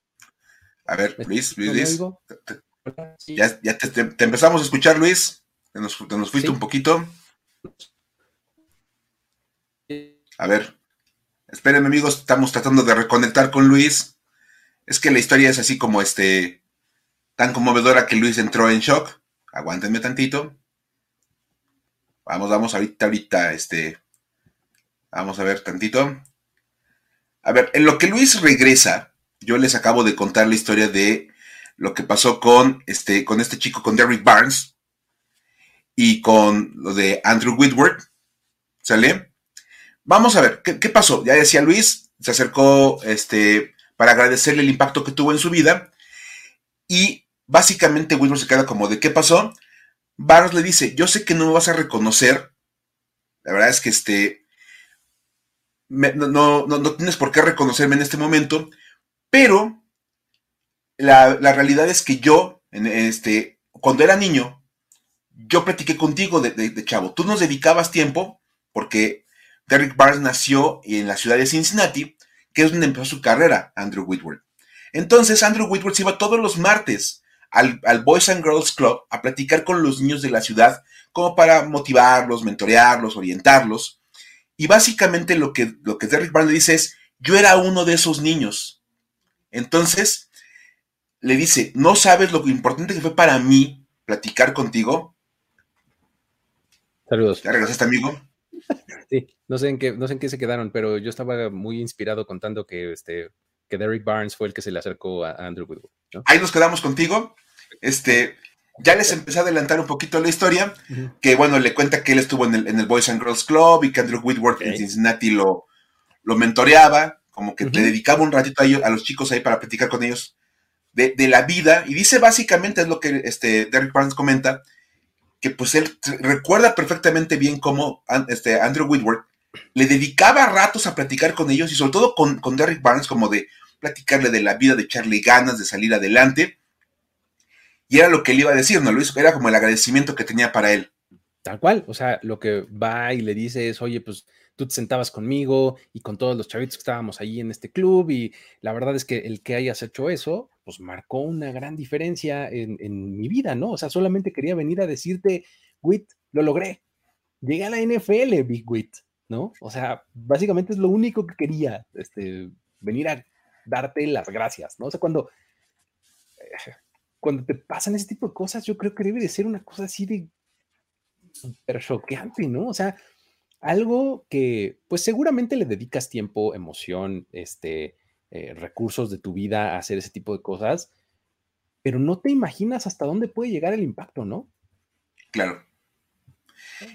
A ver, Luis, Luis, ¿No me Luis. sí. Ya, ya te, empezamos a escuchar, Luis. Te nos, te nos fuiste Sí. un poquito. A ver. Esperen, amigos, estamos tratando de reconectar con Luis. Es que la historia es así como este. Tan conmovedora que Luis entró en shock. Aguántenme tantito. Vamos, vamos, ahorita, ahorita, este. Vamos a ver tantito. A ver, en lo que Luis regresa, yo les acabo de contar la historia de lo que pasó con este, con este chico, con Derrick Barnes, y con lo de Andrew Whitworth. ¿Sale? Vamos a ver, ¿qué, pasó? Ya decía Luis, se acercó este, para agradecerle el impacto que tuvo en su vida, y básicamente Whitworth se queda como de qué pasó. Barnes le dice, yo sé que no me vas a reconocer, la verdad es que este, no, no, tienes por qué reconocerme en este momento, pero la, realidad es que yo, este, cuando era niño, yo platiqué contigo de, chavo. Tú nos dedicabas tiempo porque Derrick Barnes nació en la ciudad de Cincinnati, que es donde empezó su carrera, Andrew Whitworth. Entonces, Andrew Whitworth iba todos los martes al, al, Boys and Girls Club a platicar con los niños de la ciudad, como para motivarlos, mentorearlos, orientarlos. Y básicamente lo que, lo que Derrick Barnes dice es, yo era uno de esos niños. Entonces, le dice, ¿no sabes lo importante que fue para mí platicar contigo? Saludos. ¿Ya regresaste, amigo? Sí, no sé en qué, no sé en qué se quedaron, pero yo estaba muy inspirado contando que, este, que Derrick Barnes fue el que se le acercó a Andrew Woodward. Ahí nos quedamos contigo. Este, ya les empecé a adelantar un poquito la historia, que bueno, le cuenta que él estuvo en el, en el Boys and Girls Club y que Andrew Whitworth en Cincinnati lo, lo mentoreaba, como que le dedicaba un ratito a, ellos, a los chicos ahí para platicar con ellos de, la vida. Y dice básicamente, es lo que este, Derek Barnes comenta, que pues él recuerda perfectamente bien cómo este, Andrew Whitworth le dedicaba ratos a platicar con ellos y sobre todo con, con Derek Barnes, como de platicarle de la vida, de echarle ganas, de salir adelante y era lo que él iba a decir, ¿no, Luis? Era como el agradecimiento que tenía para él. Tal cual, o sea, lo que va y le dice es, oye, pues tú te sentabas conmigo y con todos los chavitos que estábamos ahí en este club y la verdad es que el que hayas hecho eso, pues marcó una gran diferencia en, mi vida, ¿no? O sea, solamente quería venir a decirte, Wit, lo logré, llegué a la NFL, Big Wit, ¿no? O sea, básicamente es lo único que quería, este, venir a darte las gracias, ¿no? O sea, cuando eh, cuando te pasan ese tipo de cosas, yo creo que debe de ser una cosa así de súper choqueante, ¿no? O sea, algo que pues seguramente le dedicas tiempo, emoción, este, eh, recursos de tu vida a hacer ese tipo de cosas, pero no te imaginas hasta dónde puede llegar el impacto, ¿no? Claro.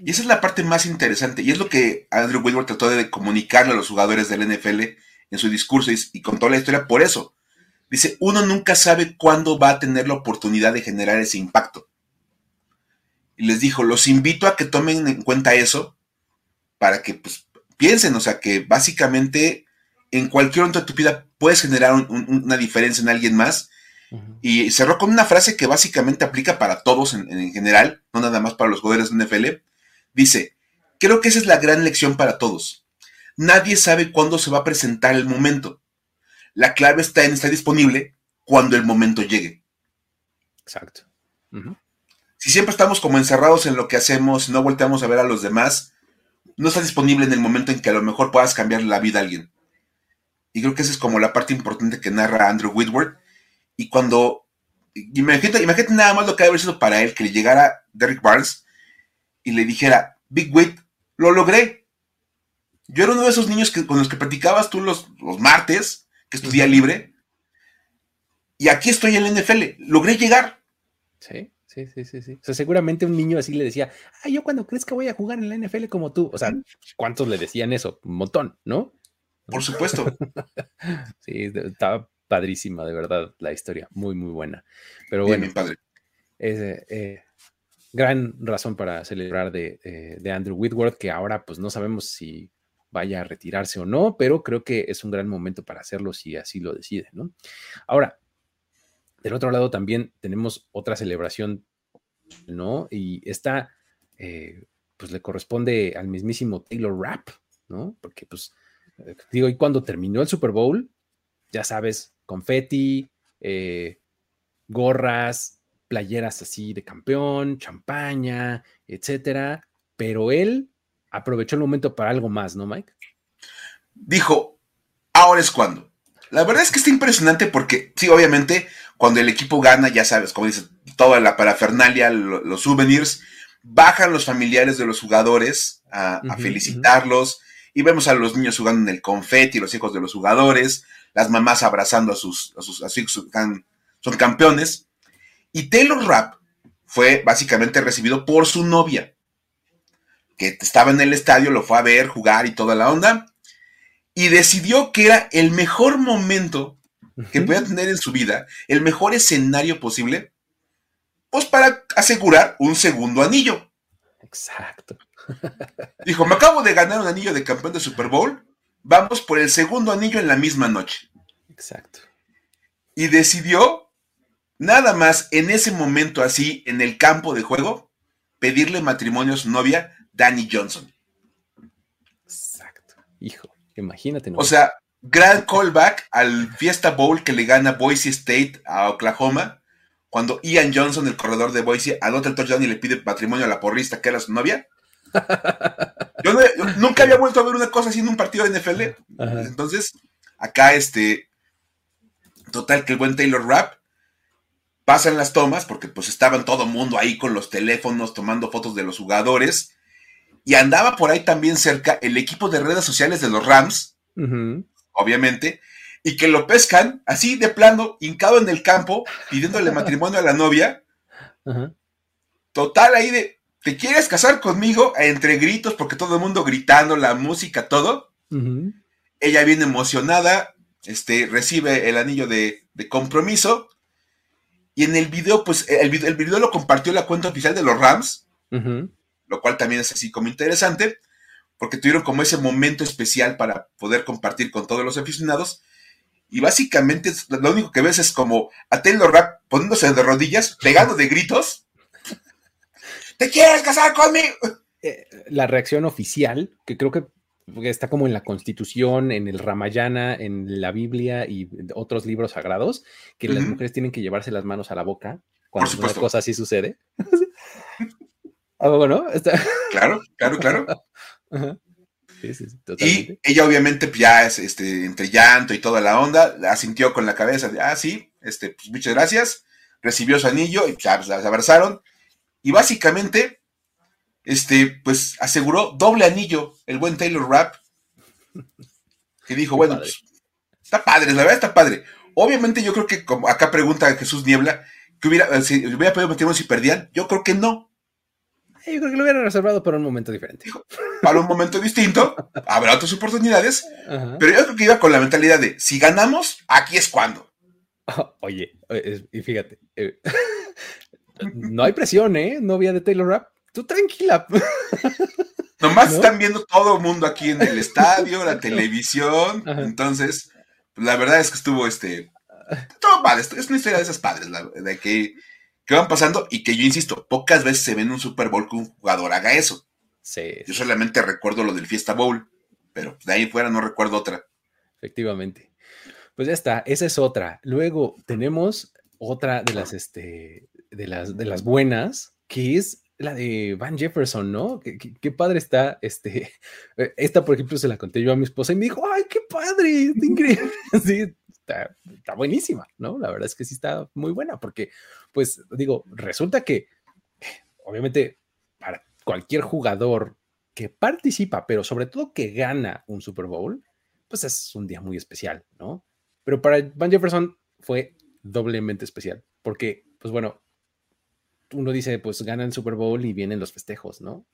Y esa es la parte más interesante, y es lo que Andrew Whitworth trató de comunicarle a los jugadores del NFL en su discurso y, y contó la historia por eso. Dice, uno nunca sabe cuándo va a tener la oportunidad de generar ese impacto. Y les dijo, los invito a que tomen en cuenta eso para que pues, piensen, o sea, que básicamente en cualquier momento de tu vida puedes generar una diferencia en alguien más. Y cerró con una frase que básicamente aplica para todos en, en, general, no nada más para los jugadores de NFL. Dice, creo que esa es la gran lección para todos. Nadie sabe cuándo se va a presentar el momento. La clave está en estar disponible cuando el momento llegue. Exacto. Si siempre estamos como encerrados en lo que hacemos, no volteamos a ver a los demás, no estás disponible en el momento en que a lo mejor puedas cambiar la vida a alguien. Y creo que esa es como la parte importante que narra Andrew Whitworth. Y cuando. Imagínate, imagínate nada más lo que ha haber sido para él que le llegara Derek Barnes y le dijera: Big Wit, lo logré. Yo era uno de esos niños que, con los que platicabas tú los, los martes que estudia libre. Y aquí estoy en la NFL. Logré llegar. Sí, sí, sí, sí, sí. O sea, seguramente un niño así le decía, ah, yo cuando que voy a jugar en la NFL como tú. O sea, ¿cuántos le decían eso? Un montón, ¿no? Por supuesto. (laughs) sí, estaba padrísima, de verdad, la historia. Muy, muy buena. Pero bueno. mi padre. Eh, gran razón para celebrar de, eh, de, Andrew Whitworth, que ahora pues no sabemos si vaya a retirarse o no, pero creo que es un gran momento para hacerlo si así lo decide, ¿no? Ahora, del otro lado también tenemos otra celebración, ¿no? Y esta, eh, pues le corresponde al mismísimo Taylor Rapp, ¿no? Porque, pues, eh, digo, y cuando terminó el Super Bowl, ya sabes, confeti, eh, gorras, playeras así de campeón, champaña, etcétera, pero él aprovechó el momento para algo más, ¿no, Mike? Dijo, ahora es cuando. La verdad es que está impresionante porque, sí, obviamente, cuando el equipo gana, ya sabes, como dice, toda la parafernalia, los souvenirs, bajan los familiares de los jugadores a, felicitarlos y vemos a los niños jugando en el confeti, los hijos de los jugadores, las mamás abrazando a sus, a sus, son campeones. Y Taylor Rapp fue básicamente recibido por su novia que estaba en el estadio, lo fue a ver, jugar y toda la onda, y decidió que era el mejor momento que podía tener en su vida, el mejor escenario posible, pues para asegurar un segundo anillo. Exacto. (laughs) Dijo, me acabo de ganar un anillo de campeón de Super Bowl, vamos por el segundo anillo en la misma noche. Exacto. Y decidió, nada más en ese momento así, en el campo de juego, pedirle matrimonio a su novia, Danny Johnson. Exacto. Hijo, imagínate. O sea, gran callback al Fiesta Bowl que le gana Boise State a Oklahoma, cuando Ian Johnson, el corredor de Boise, anota el touchdown y le pide matrimonio a la porrista que era su novia. (laughs) Yo, nunca había vuelto a ver una cosa así en un partido de NFL. Entonces, acá este, total que el buen Taylor Rapp pasan las tomas, porque pues estaban todo mundo ahí con los teléfonos tomando fotos de los jugadores, y andaba por ahí también cerca el equipo de redes sociales de los Rams, obviamente, y que lo pescan así de plano, hincado en el campo, pidiéndole (laughs) matrimonio a la novia. Total ahí de, ¿te quieres casar conmigo? Entre gritos, porque todo el mundo gritando, la música, todo. Ella viene emocionada, este, recibe el anillo de, compromiso. Y en el video, pues, el video, el video, lo compartió la cuenta oficial de los Rams, lo cual también es así como interesante, porque tuvieron como ese momento especial para poder compartir con todos los aficionados. Y básicamente lo único que ves es como a Taylor Rapp poniéndose de rodillas, pegando de gritos. ¿Te quieres casar conmigo? Eh, la reacción oficial, que creo que está como en la Constitución, en el Ramayana, en la Biblia y otros libros sagrados, que las mujeres tienen que llevarse las manos a la boca cuando una cosa así sucede. (laughs) ¿Algo, no? Claro, claro, claro. (laughs) y ella obviamente pues, ya es este, entre llanto y toda la onda, asintió con la cabeza de, ah, sí, este, pues, muchas gracias, recibió su anillo y ya, pues, las abrazaron. Y básicamente este, pues aseguró doble anillo el buen Taylor Rapp, que dijo, bueno, pues, está padre, la verdad está padre. Obviamente yo creo que, como acá pregunta Jesús Niebla, que hubiera, si hubiera podido meternos si perdían, yo creo que no. Yo creo que lo hubieran reservado para un momento diferente. Para un momento distinto, habrá otras oportunidades, pero yo creo que iba con la mentalidad de, si ganamos, aquí es cuando. (laughs) oye, y fíjate, eh, (laughs) no hay presión, ¿eh? Novia de Taylor Rapp tú tranquila. (laughs) Nomás están viendo todo el mundo aquí en el estadio, la televisión. Entonces, pues, la verdad es que estuvo este. Todo padre. Es una historia de esas padres, de que, que, van pasando y que yo insisto, pocas veces se ve en un Super Bowl que un jugador haga eso. Sí. Yo solamente recuerdo lo del Fiesta Bowl, pero de ahí fuera no recuerdo otra. Efectivamente. Pues ya está, esa es otra. Luego tenemos otra de las, este, de las, de las buenas, que es la de Van Jefferson, ¿no? Qué, padre está, este, (laughs) esta por ejemplo se la conté yo a mi esposa y me dijo, ay, qué padre, está increíble, (laughs) sí, está, buenísima, ¿no? La verdad es que sí está muy buena, porque, pues, digo, resulta que, obviamente, para cualquier jugador que participa, pero sobre todo que gana un Super Bowl, pues es un día muy especial, ¿no? Pero para Van Jefferson fue doblemente especial, porque, pues bueno, uno dice, pues gana el Super Bowl y vienen los festejos, ¿no?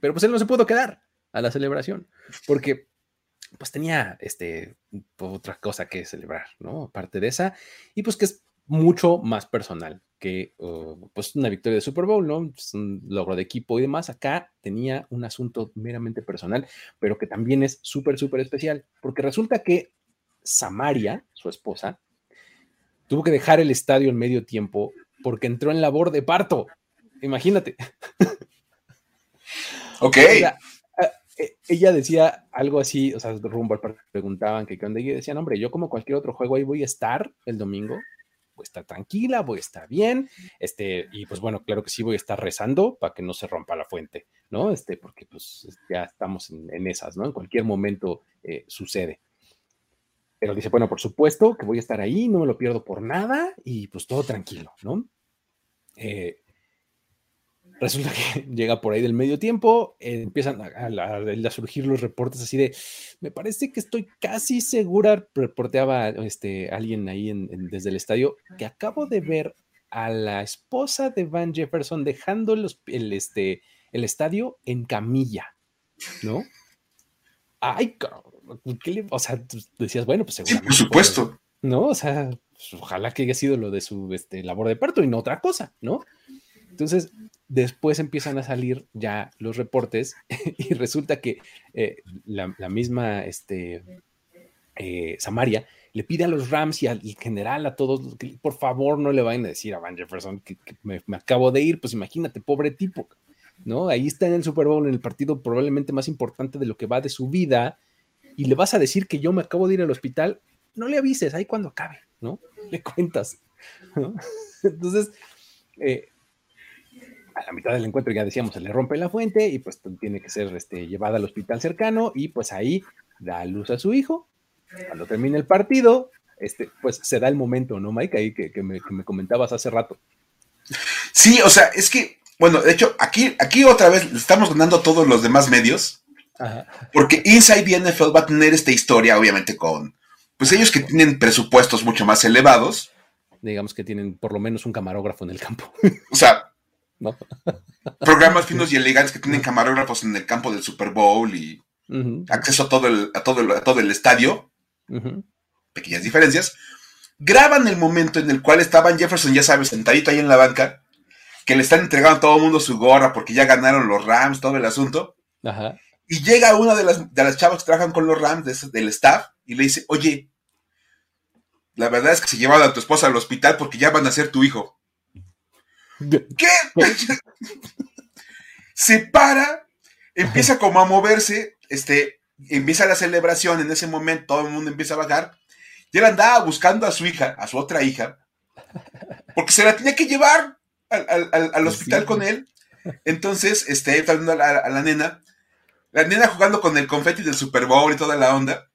Pero pues él no se pudo quedar a la celebración, porque pues tenía este, otra cosa que celebrar, ¿no? Aparte de esa, y pues que es mucho más personal que uh, pues una victoria de Super Bowl, ¿no? Es un logro de equipo y demás. Acá tenía un asunto meramente personal, pero que también es súper, súper especial, porque resulta que Samaria, su esposa, tuvo que dejar el estadio en medio tiempo porque entró en labor de parto. Imagínate. (laughs) Ok. Ella, eh, ella, decía algo así, o sea, rumbo al parto preguntaban que cuando ella decía, hombre, yo como cualquier otro juego ahí voy a estar el domingo, voy a estar tranquila, voy a estar bien, este, y pues bueno, claro que sí voy a estar rezando para que no se rompa la fuente, ¿no? Este, porque pues ya estamos en, esas, ¿no? En cualquier momento eh, sucede. Pero dice, bueno, por supuesto que voy a estar ahí, no me lo pierdo por nada y pues todo tranquilo, ¿no? Eh, resulta que (laughs) llega por ahí del medio tiempo, eh, empiezan a, surgir los reportes así de, me parece que estoy casi segura, reporteaba este, alguien ahí desde el estadio, que acabo de ver a la esposa de Van Jefferson dejando el, este, el estadio en camilla, ¿no? Ay, o sea, decías, bueno, pues seguramente. Sí, por supuesto. ¿No? O sea, pues, ojalá que haya sido lo de su este, labor de parto y no otra cosa, ¿no? Entonces, después empiezan a salir ya los reportes (laughs) y resulta que eh, la, misma este, eh, Samaria le pide a los Rams y al general, a todos, que por favor no le vayan a decir a Van Jefferson que, me, acabo de ir, pues imagínate, pobre tipo, ¿no? Ahí está en el Super Bowl, en el partido probablemente más importante de lo que va de su vida, y le vas a decir que yo me acabo de ir al hospital, no le avises, ahí cuando acabe, ¿no? (laughs) Le cuentas, (laughs) Entonces, eh, a la mitad del encuentro ya decíamos, se le rompe la fuente y pues tiene que ser este, llevada al hospital cercano y pues ahí da luz a su hijo. Cuando termina el partido, este, pues se da el momento, ¿no, Mike? Ahí que, me, comentabas hace rato. Sí, o sea, es que, bueno, de hecho, aquí, aquí otra vez estamos ganando todos los demás medios, porque Inside the NFL va a tener esta historia, obviamente, con, pues ellos que tienen presupuestos mucho más elevados. Digamos que tienen por lo menos un camarógrafo en el campo. O sea, Programas finos y elegantes que tienen camarógrafos en el campo del Super Bowl y acceso a todo el, a todo el, todo el estadio. Pequeñas diferencias. Graban el momento en el cual estaban Jefferson, ya sabes, sentadito ahí en la banca, que le están entregando a todo el mundo su gorra porque ya ganaron los Rams, todo el asunto. Y llega una de las, de las chavas que trabajan con los Rams del staff y le dice, oye, la verdad es que se llevaron a tu esposa al hospital porque ya van a ser tu hijo. ¿Qué? se para, empieza como a moverse, este, empieza la celebración, en ese momento todo el mundo empieza a bajar, y él andaba buscando a su hija, a su otra hija, porque se la tenía que llevar al, hospital con él. Entonces, este, está viendo a la, nena, la nena jugando con el confeti del Super Bowl y toda la onda.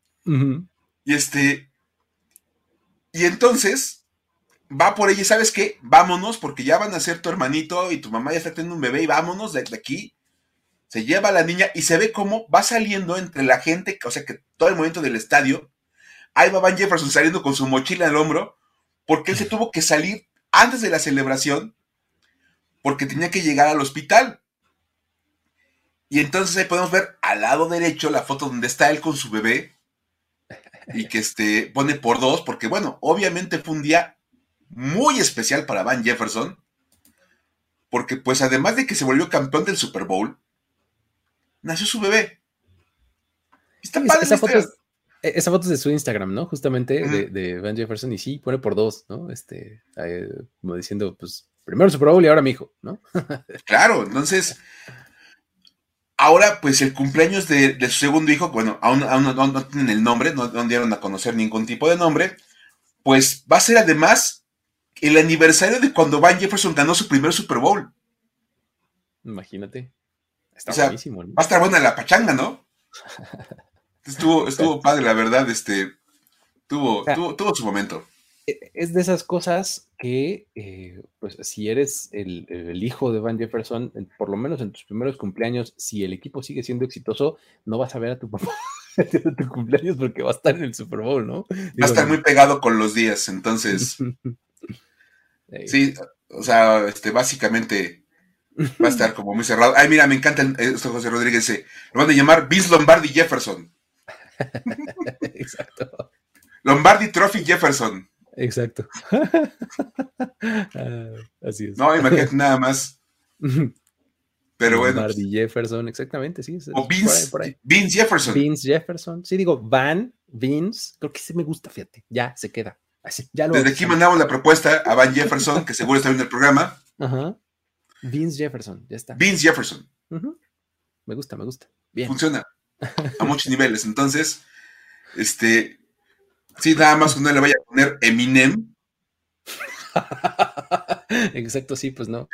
Y este, y entonces, va por ella sabes qué, vámonos porque ya van a ser tu hermanito y tu mamá ya está teniendo un bebé y vámonos de, aquí. Se lleva a la niña y se ve cómo va saliendo entre la gente, o sea que todo el movimiento del estadio, ahí va Van Jefferson saliendo con su mochila al hombro porque él se tuvo que salir antes de la celebración porque tenía que llegar al hospital. Y entonces ahí podemos ver al lado derecho la foto donde está él con su bebé y que este, pone por dos, porque bueno, obviamente fue un día muy especial para Van Jefferson, porque pues además de que se volvió campeón del Super Bowl, nació su bebé. Está padre esa, foto es, e, esa foto es de su Instagram, ¿no? Justamente de, Van Jefferson, y sí, pone por dos, ¿no? Este, como diciendo, pues, primero el Super Bowl y ahora mi hijo, ¿no? (laughs) claro, entonces, ahora, pues el cumpleaños de, su segundo hijo, bueno, aún, no, tienen el nombre, no, no dieron a conocer ningún tipo de nombre, pues va a ser además el aniversario de cuando Van Jefferson ganó su primer Super Bowl. Imagínate. Está buenísimo. Va a estar buena la pachanga, ¿no? (laughs) estuvo, estuvo padre, la verdad, este. Tuvo, tuvo, su momento. E, es de esas cosas que, eh, pues, si eres el, hijo de Van Jefferson, por lo menos en tus primeros cumpleaños, si el equipo sigue siendo exitoso, no vas a ver a tu papá (laughs) en tu cumpleaños porque va a estar en el Super Bowl, ¿no? va a estar muy pegado con los días, entonces. (laughs) Sí, o sea, este, básicamente va a estar como muy cerrado. Ay, mira, me encanta esto, José Rodríguez. lo van a llamar Vince Lombardi Jefferson. (laughs) Exacto. Lombardi Trophy Jefferson. Exacto. Ah, así es. No, imagínate nada más. Pero bueno. Lombardi Jefferson, exactamente, sí. O Vince, Vince Jefferson. Vince Jefferson. Sí, digo, Van, Vince. Creo que sí me gusta, fíjate. Ya se queda. Desde aquí mandamos la propuesta a Van Jefferson, que seguro está viendo el programa. Ajá. Vince Jefferson, ya está. Vince Jefferson. Me gusta, me gusta. Bien. Funciona a muchos (laughs) niveles. Entonces, este, sí, nada más que no le vaya a poner Eminem. Exacto, sí, pues no.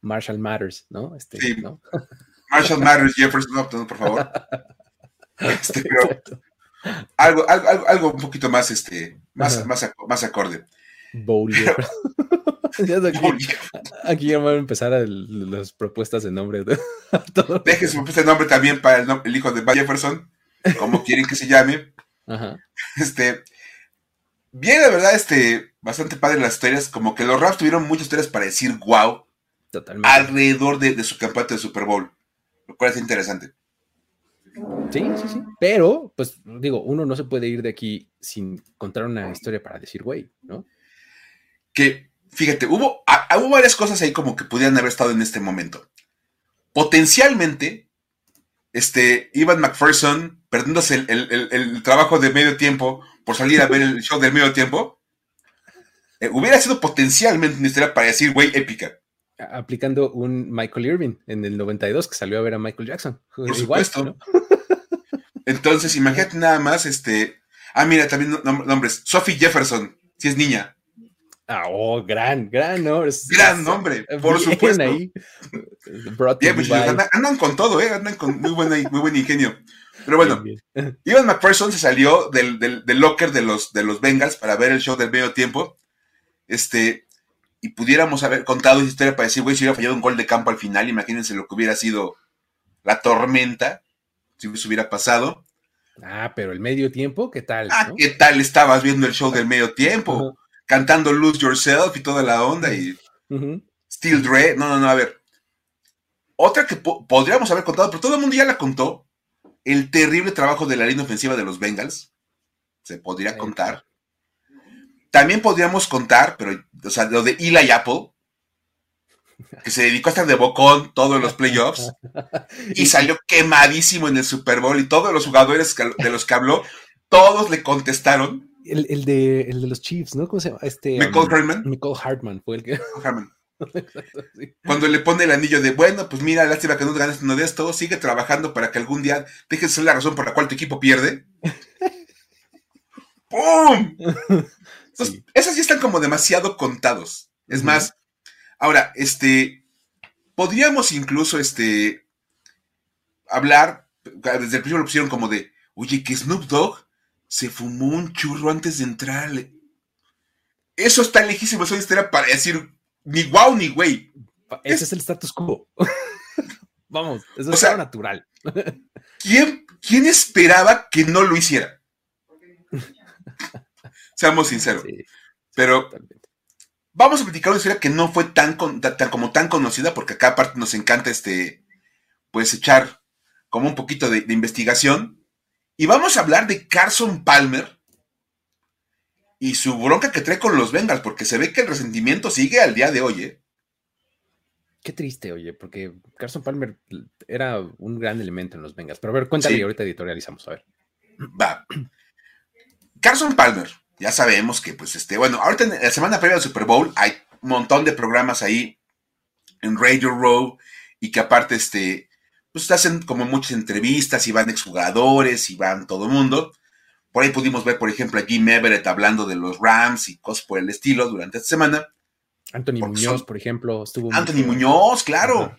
Marshall Matters, ¿no? Este, sí. Marshall Matters, Jefferson, no, por favor. (laughs) Este, pero, algo, algo, algo, un poquito más, este, más, más, más acorde. Bowl. (laughs) aquí, ya van a empezar las propuestas de nombre. (laughs) Deje su propuesta de nombre también para el, hijo de Jefferson, como (laughs) quieren que se llame. Este, bien, la verdad, este, bastante padre las historias. Como que los Rams tuvieron muchas historias para decir wow. Alrededor de, de su campeonato de Super Bowl. Lo cual es interesante. Sí, sí, sí. Pero, pues digo, uno no se puede ir de aquí sin contar una historia para decir, güey, ¿no? Que, fíjate, hubo, hubo varias cosas ahí como que pudieran haber estado en este momento. Potencialmente, este, Ivan McPherson, perdiéndose el, trabajo de medio tiempo por salir a ver el (laughs) show del medio tiempo, eh, hubiera sido potencialmente una historia para decir, güey, épica. Aplicando un Michael Irving en el 92 que salió a ver a Michael Jackson. (laughs) Por supuesto. (laughs) Entonces, imagínate nada más, este. Ah, mira, también nombres. Sophie Jefferson, si es niña. Ah, oh, gran, gran nombre. Gran (laughs) nombre, por supuesto. Ahí. Pues, andan, con todo, ¿eh? Andan con muy, muy buen ingenio. Pero bueno, Ivan McPherson se salió del, locker de los, de los Bengals para ver el show del medio tiempo. Este, y pudiéramos haber contado esa historia para decir, güey, si hubiera fallado un gol de campo al final, imagínense lo que hubiera sido la tormenta, si hubiera pasado. Ah, pero el medio tiempo, ¿qué tal? Ah, ¿qué tal estabas viendo el show del medio tiempo? cantando Lose Yourself y toda la onda y Still Dre. No, no, no, a ver. Otra que podríamos haber contado, pero todo el mundo ya la contó. El terrible trabajo de la línea ofensiva de los Bengals. Se podría contar. También podríamos contar, pero, o sea, lo de Eli Apple, que se dedicó a estar de bocón todos los playoffs (laughs) y salió quemadísimo en el Super Bowl y todos los jugadores de los que habló, todos le contestaron el, de, el de los Chiefs, ¿no? ¿Cómo se llama? Este, Michael um, Hartman. Michael Hartman fue el que. Hartman. (laughs) Cuando le pone el anillo de, bueno, pues mira, lástima que no ganes uno de estos, sigue trabajando para que algún día dejes de ser la razón por la cual tu equipo pierde. (laughs) ¡Pum! Entonces, Esas ya están como demasiado contados. Es más, ahora, este, podríamos incluso, este, hablar, desde el principio lo pusieron como de, oye, que Snoop Dogg se fumó un churro antes de entrar. Eso está lejísimo, eso historia para decir ni guau ni güey. Ese es, el status quo. (laughs) Vamos, eso es natural. ¿quién, ¿Quién esperaba que no lo hiciera? (laughs) Seamos sinceros. Pero vamos a platicar una historia que no fue tan, tan, como tan conocida, porque acá aparte nos encanta este, pues echar como un poquito de investigación. Y vamos a hablar de Carson Palmer y su bronca que trae con los Bengals, porque se ve que el resentimiento sigue al día de hoy. ¿eh? Qué triste, oye, porque Carson Palmer era un gran elemento en los Bengals. Pero a ver, cuéntame y ahorita editorializamos, a ver. Va. Carson Palmer, ya sabemos que, pues, este, bueno, ahorita en la semana previa del Super Bowl hay un montón de programas ahí en Radio Row y que aparte, este, pues hacen como muchas entrevistas y van exjugadores y van todo el mundo. Por ahí pudimos ver, por ejemplo, a Jim Everett hablando de los Rams y cosas por el estilo durante esta semana. Anthony Muñoz, por ejemplo, estuvo. Anthony Muñoz, claro.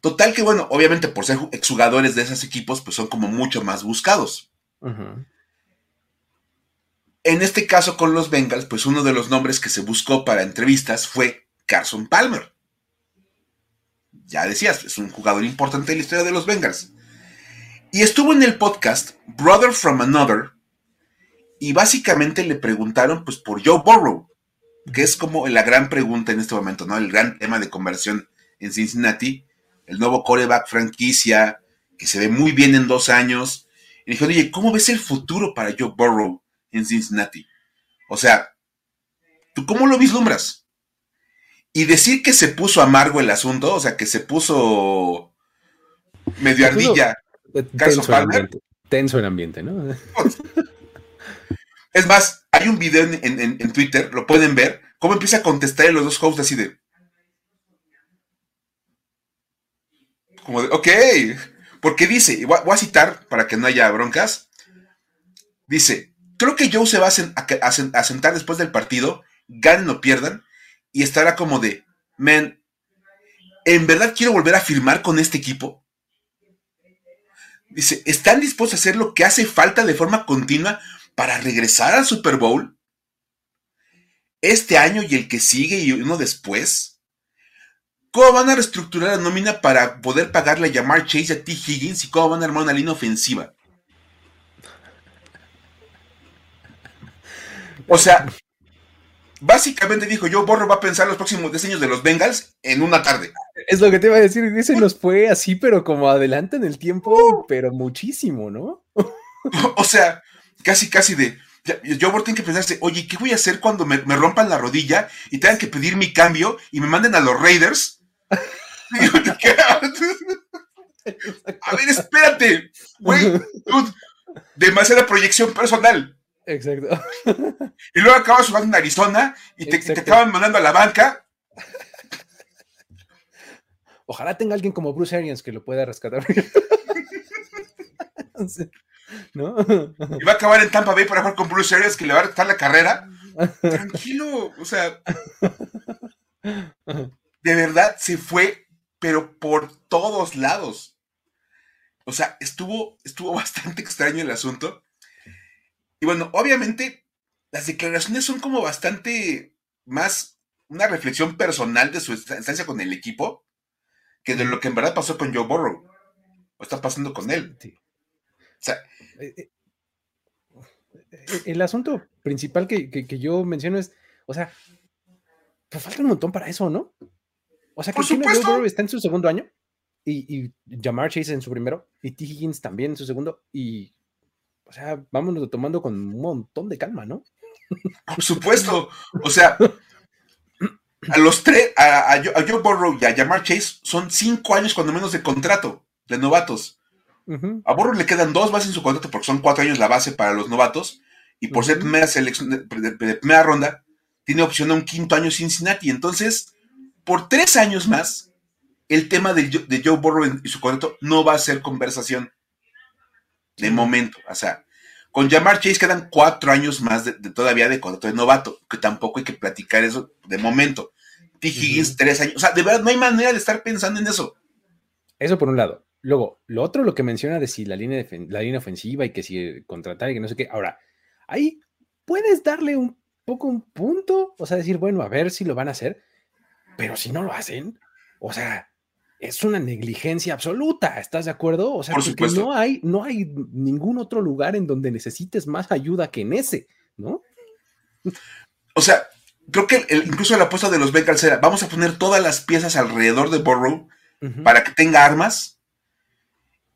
Total que, bueno, obviamente por ser exjugadores de esos equipos, pues son como mucho más buscados. En este caso con los Bengals, pues uno de los nombres que se buscó para entrevistas fue Carson Palmer ya decías, es un jugador importante en la historia de los Bengals. Y estuvo en el podcast Brother from Another y básicamente le preguntaron pues por Joe Burrow, que es como la gran pregunta en este momento, ¿no? El gran tema de conversión en Cincinnati, el nuevo coreback franquicia que se ve muy bien en dos años. Y dijo, oye, ¿cómo ves el futuro para Joe Burrow en Cincinnati? O sea, ¿tú cómo lo vislumbras? Y decir que se puso amargo el asunto, o sea, que se puso medio ardilla. Tenso, ambiente, tenso el ambiente, ¿no? Es más, hay un video en, Twitter, lo pueden ver, cómo empieza a contestar a los dos hosts así de. Como de, ok. Porque dice, voy a citar para que no haya broncas. Dice: Creo que Joe se va a, sentar después del partido, ganen o pierdan, y estará como de, man, ¿en verdad quiero volver a firmar con este equipo? Dice, ¿están dispuestos a hacer lo que hace falta de forma continua para regresar al Super Bowl? Este año y el que sigue y uno después. ¿Cómo van a reestructurar la nómina para poder pagarle a llamar Chase a T. Higgins y cómo van a armar una línea ofensiva? O sea, Básicamente dijo, yo Borro va a pensar los próximos diseños de los Bengals en una tarde. Es lo que te iba a decir, ese nos fue así, pero como adelante en el tiempo, pero muchísimo, ¿no? o sea, casi, casi de, Joe Burrow tiene que pensarse, oye, ¿qué voy a hacer cuando me, rompan la rodilla y tengan que pedir mi cambio y me manden a los Raiders? (laughs) a ver, espérate, güey, (laughs) demasiada proyección personal. Exacto. (laughs) Y luego acabas jugando en Arizona y te, te, acaban mandando a la banca. Ojalá tenga alguien como Bruce Arians que lo pueda rescatar. (laughs) ¿No? Y va a acabar en Tampa Bay para jugar con Bruce Arians que le va a rescatar la carrera. Tranquilo, o sea. De verdad se fue, pero por todos lados. O sea, estuvo, estuvo (laughs) bastante extraño el asunto. Y bueno, obviamente las declaraciones son como bastante más una reflexión personal de su estancia con el equipo que de lo que en verdad pasó con Joe Burrow. O está pasando con él. O sea, eh, eh, el asunto principal que, yo menciono es, o sea, pues falta un montón para eso, ¿no? O sea, que Joe Burrow está en su segundo año y, y Jamar Chase en su primero y T. Higgins también en su segundo y o sea, vámonos tomando con un montón de calma, ¿no? Por supuesto. O sea, a los tres, a, Joe Burrow y a Jamar Chase son cinco años cuando menos de contrato de novatos. A Burrow le quedan dos bases en su contrato porque son cuatro años la base para los novatos. Y por ser primera selección de, primera ronda, tiene opción a un quinto año Cincinnati. Entonces, por tres años más, el tema de, de Joe Burrow y su contrato no va a ser conversación de momento. O sea, con Jamar Chase quedan cuatro años más de, todavía de contrato de novato, que tampoco hay que platicar eso de momento. T. Higgins, tres años. O sea, de verdad, no hay manera de estar pensando en eso. Eso por un lado. Luego, lo otro, lo que menciona de si la línea, la línea ofensiva y que si contratar y que no sé qué. Ahora, ahí puedes darle un poco un punto, o sea, decir, bueno, a ver si lo van a hacer, pero si no lo hacen, o sea, es una negligencia absoluta, ¿estás de acuerdo? O sea, porque no hay, no hay ningún otro lugar en donde necesites más ayuda que en ese, ¿no? O sea, creo que incluso la apuesta de los Bengals era, vamos a poner todas las piezas alrededor de Burrow para que tenga armas.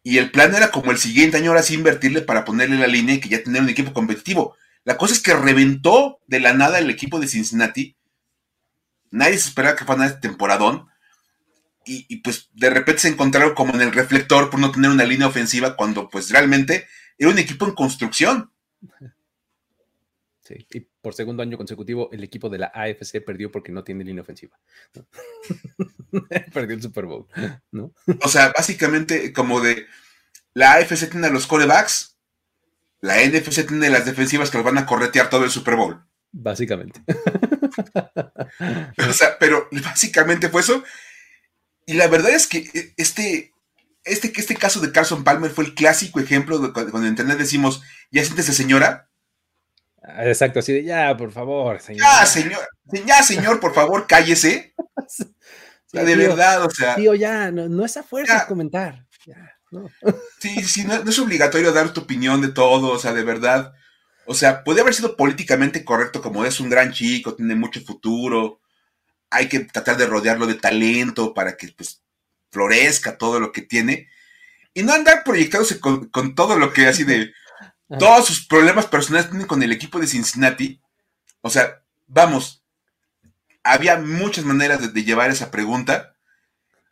Y el plan era como el siguiente año ahora sí invertirle para ponerle la línea y que ya tener un equipo competitivo. La cosa es que reventó de la nada el equipo de Cincinnati. Nadie se esperaba que fuera este temporadón y, pues de repente se encontraron como en el reflector por no tener una línea ofensiva cuando pues realmente era un equipo en construcción. Sí, y por segundo año consecutivo el equipo de la AFC perdió porque no tiene línea ofensiva. (laughs) perdió el Super Bowl, ¿no? o sea, básicamente como de la AFC tiene a los corebacks, la NFC tiene las defensivas que los van a corretear todo el Super Bowl. Básicamente. (laughs) o sea, pero básicamente fue eso. Y la verdad es que eh, este, este, este caso de Carson Palmer fue el clásico ejemplo de cuando en internet decimos, ya siéntese señora. Ah, exacto, así de ya, por favor, señor. Ya, (laughs) señor, ya, señor, por favor, cállese. de verdad, o sea. Tío, ya, no, es a fuerza comentar. Ya, no. (laughs) Sí, sí, no, es obligatorio dar tu opinión de todo, o sea, de verdad. O sea, puede haber sido políticamente correcto, como es un gran chico, tiene mucho futuro, hay que tratar de rodearlo de talento para que pues, florezca todo lo que tiene y no andar proyectándose con, todo lo que así de (laughs) todos sus problemas personales tienen con el equipo de Cincinnati. O sea, vamos, había muchas maneras de, llevar esa pregunta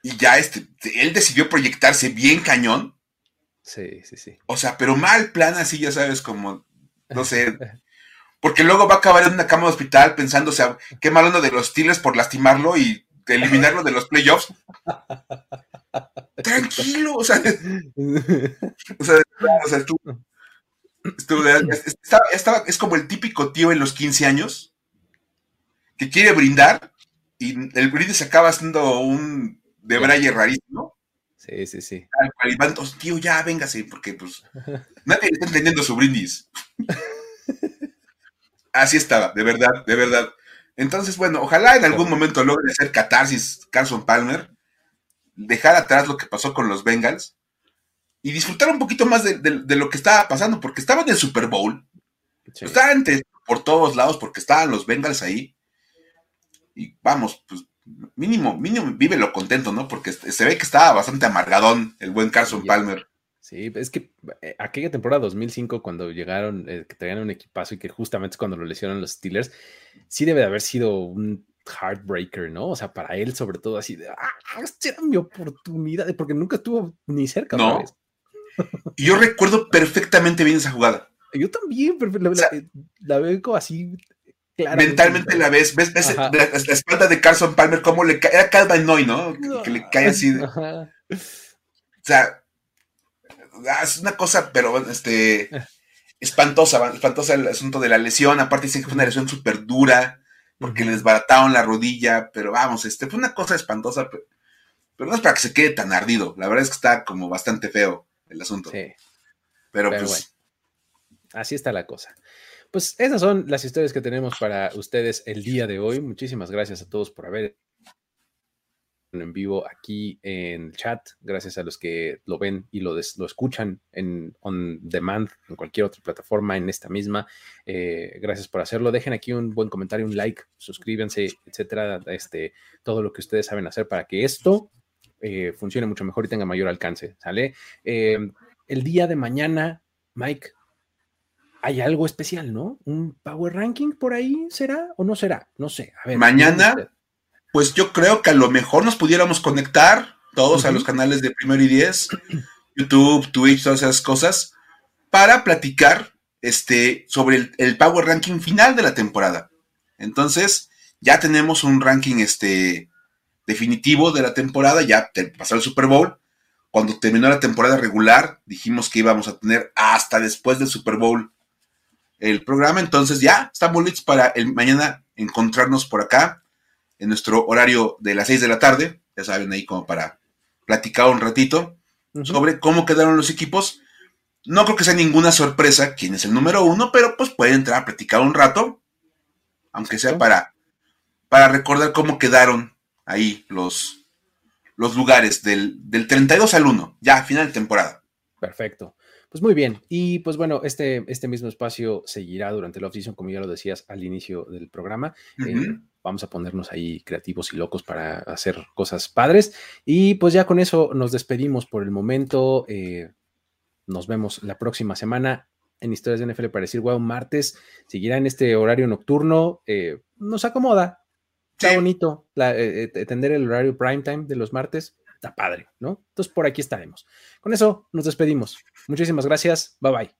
y ya este, él decidió proyectarse bien cañón. Sí, sí, sí. O sea, pero mal plan así, ya sabes, como, no sé, (laughs) porque luego va a acabar en una cama de hospital pensando, o sea, qué mal uno de los Steelers por lastimarlo y eliminarlo de los playoffs. Tranquilo, o sea, o sea, o sea tú, estaba, es como el típico tío en los 15 años que quiere brindar y el brindis se acaba siendo un de braille rarísimo. Sí, sí, sí. tío, ya véngase, porque pues nadie está entendiendo su brindis. Así estaba, de verdad, de verdad. Entonces, bueno, ojalá en algún momento logre hacer catarsis Carson Palmer, dejar atrás lo que pasó con los Bengals y disfrutar un poquito más de, lo que estaba pasando, porque estaba en el Super Bowl, estaban por todos lados, porque estaban los Bengals ahí. Y vamos, pues mínimo, mínimo, vive lo contento, ¿no? Porque se ve que estaba bastante amargadón el buen Carson Palmer. Sí, es que eh, aquella temporada 2005, cuando llegaron, eh, que tenían un equipazo y que justamente es cuando lo lesionan los Steelers, sí debe de haber sido un heartbreaker, ¿no? O sea, para él, sobre todo, así de, ah, esta era mi oportunidad, porque nunca estuvo ni cerca. No. (laughs) Yo recuerdo perfectamente bien esa jugada. Yo también, pero la, veo así. Mentalmente la ves, ves, la, espalda de Carson Palmer, cómo le cae, era Calvin Noy, ¿no? Que, le cae así. (laughs) O sea, es una cosa, pero este, espantosa, espantosa el asunto de la lesión. Aparte dicen que fue una lesión súper dura, porque les barataron la rodilla, pero vamos, este, fue una cosa espantosa, pero, no es para que se quede tan ardido. La verdad es que está como bastante feo el asunto. Sí. Pero, pues así está la cosa. Pues esas son las historias que tenemos para ustedes el día de hoy. Muchísimas gracias a todos por haber en vivo aquí en el chat. Gracias a los que lo ven y lo, lo escuchan en on demand, en cualquier otra plataforma, en esta misma. Eh, gracias por hacerlo. Dejen aquí un buen comentario, un like, suscríbanse, etcétera. Este, todo lo que ustedes saben hacer para que esto eh, funcione mucho mejor y tenga mayor alcance. ¿Sale? Eh, el día de mañana, Mike, hay algo especial, ¿no? ¿Un Power Ranking por ahí será o no será? No sé. A ver, Mañana, pues yo creo que a lo mejor nos pudiéramos conectar todos a los canales de Primero y Diez, YouTube, Twitch, todas esas cosas, para platicar este, sobre el, Power Ranking final de la temporada. Entonces, ya tenemos un ranking este, definitivo de la temporada, ya pasó el Super Bowl. Cuando terminó la temporada regular, dijimos que íbamos a tener hasta después del Super Bowl el programa. Entonces ya estamos listos para el mañana encontrarnos por acá en nuestro horario de las 6 de la tarde. Ya saben, ahí como para platicar un ratito sobre cómo quedaron los equipos. No creo que sea ninguna sorpresa quién es el número uno, pero pues pueden entrar a platicar un rato, aunque sea para, para recordar cómo quedaron ahí los, los lugares del, del 32 al 1, ya final de temporada. Perfecto. Pues muy bien, y pues bueno, este, este mismo espacio seguirá durante la off como ya lo decías al inicio del programa. Eh, vamos a ponernos ahí creativos y locos para hacer cosas padres. Y pues ya con eso nos despedimos por el momento. Eh, nos vemos la próxima semana en Historias de NFL para decir, wow, martes seguirá en este horario nocturno. Eh, nos acomoda. Está bonito tener el horario prime time de los martes está padre, ¿no? Entonces por aquí estaremos. Con eso nos despedimos. Muchísimas gracias. Bye bye.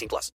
18 plus.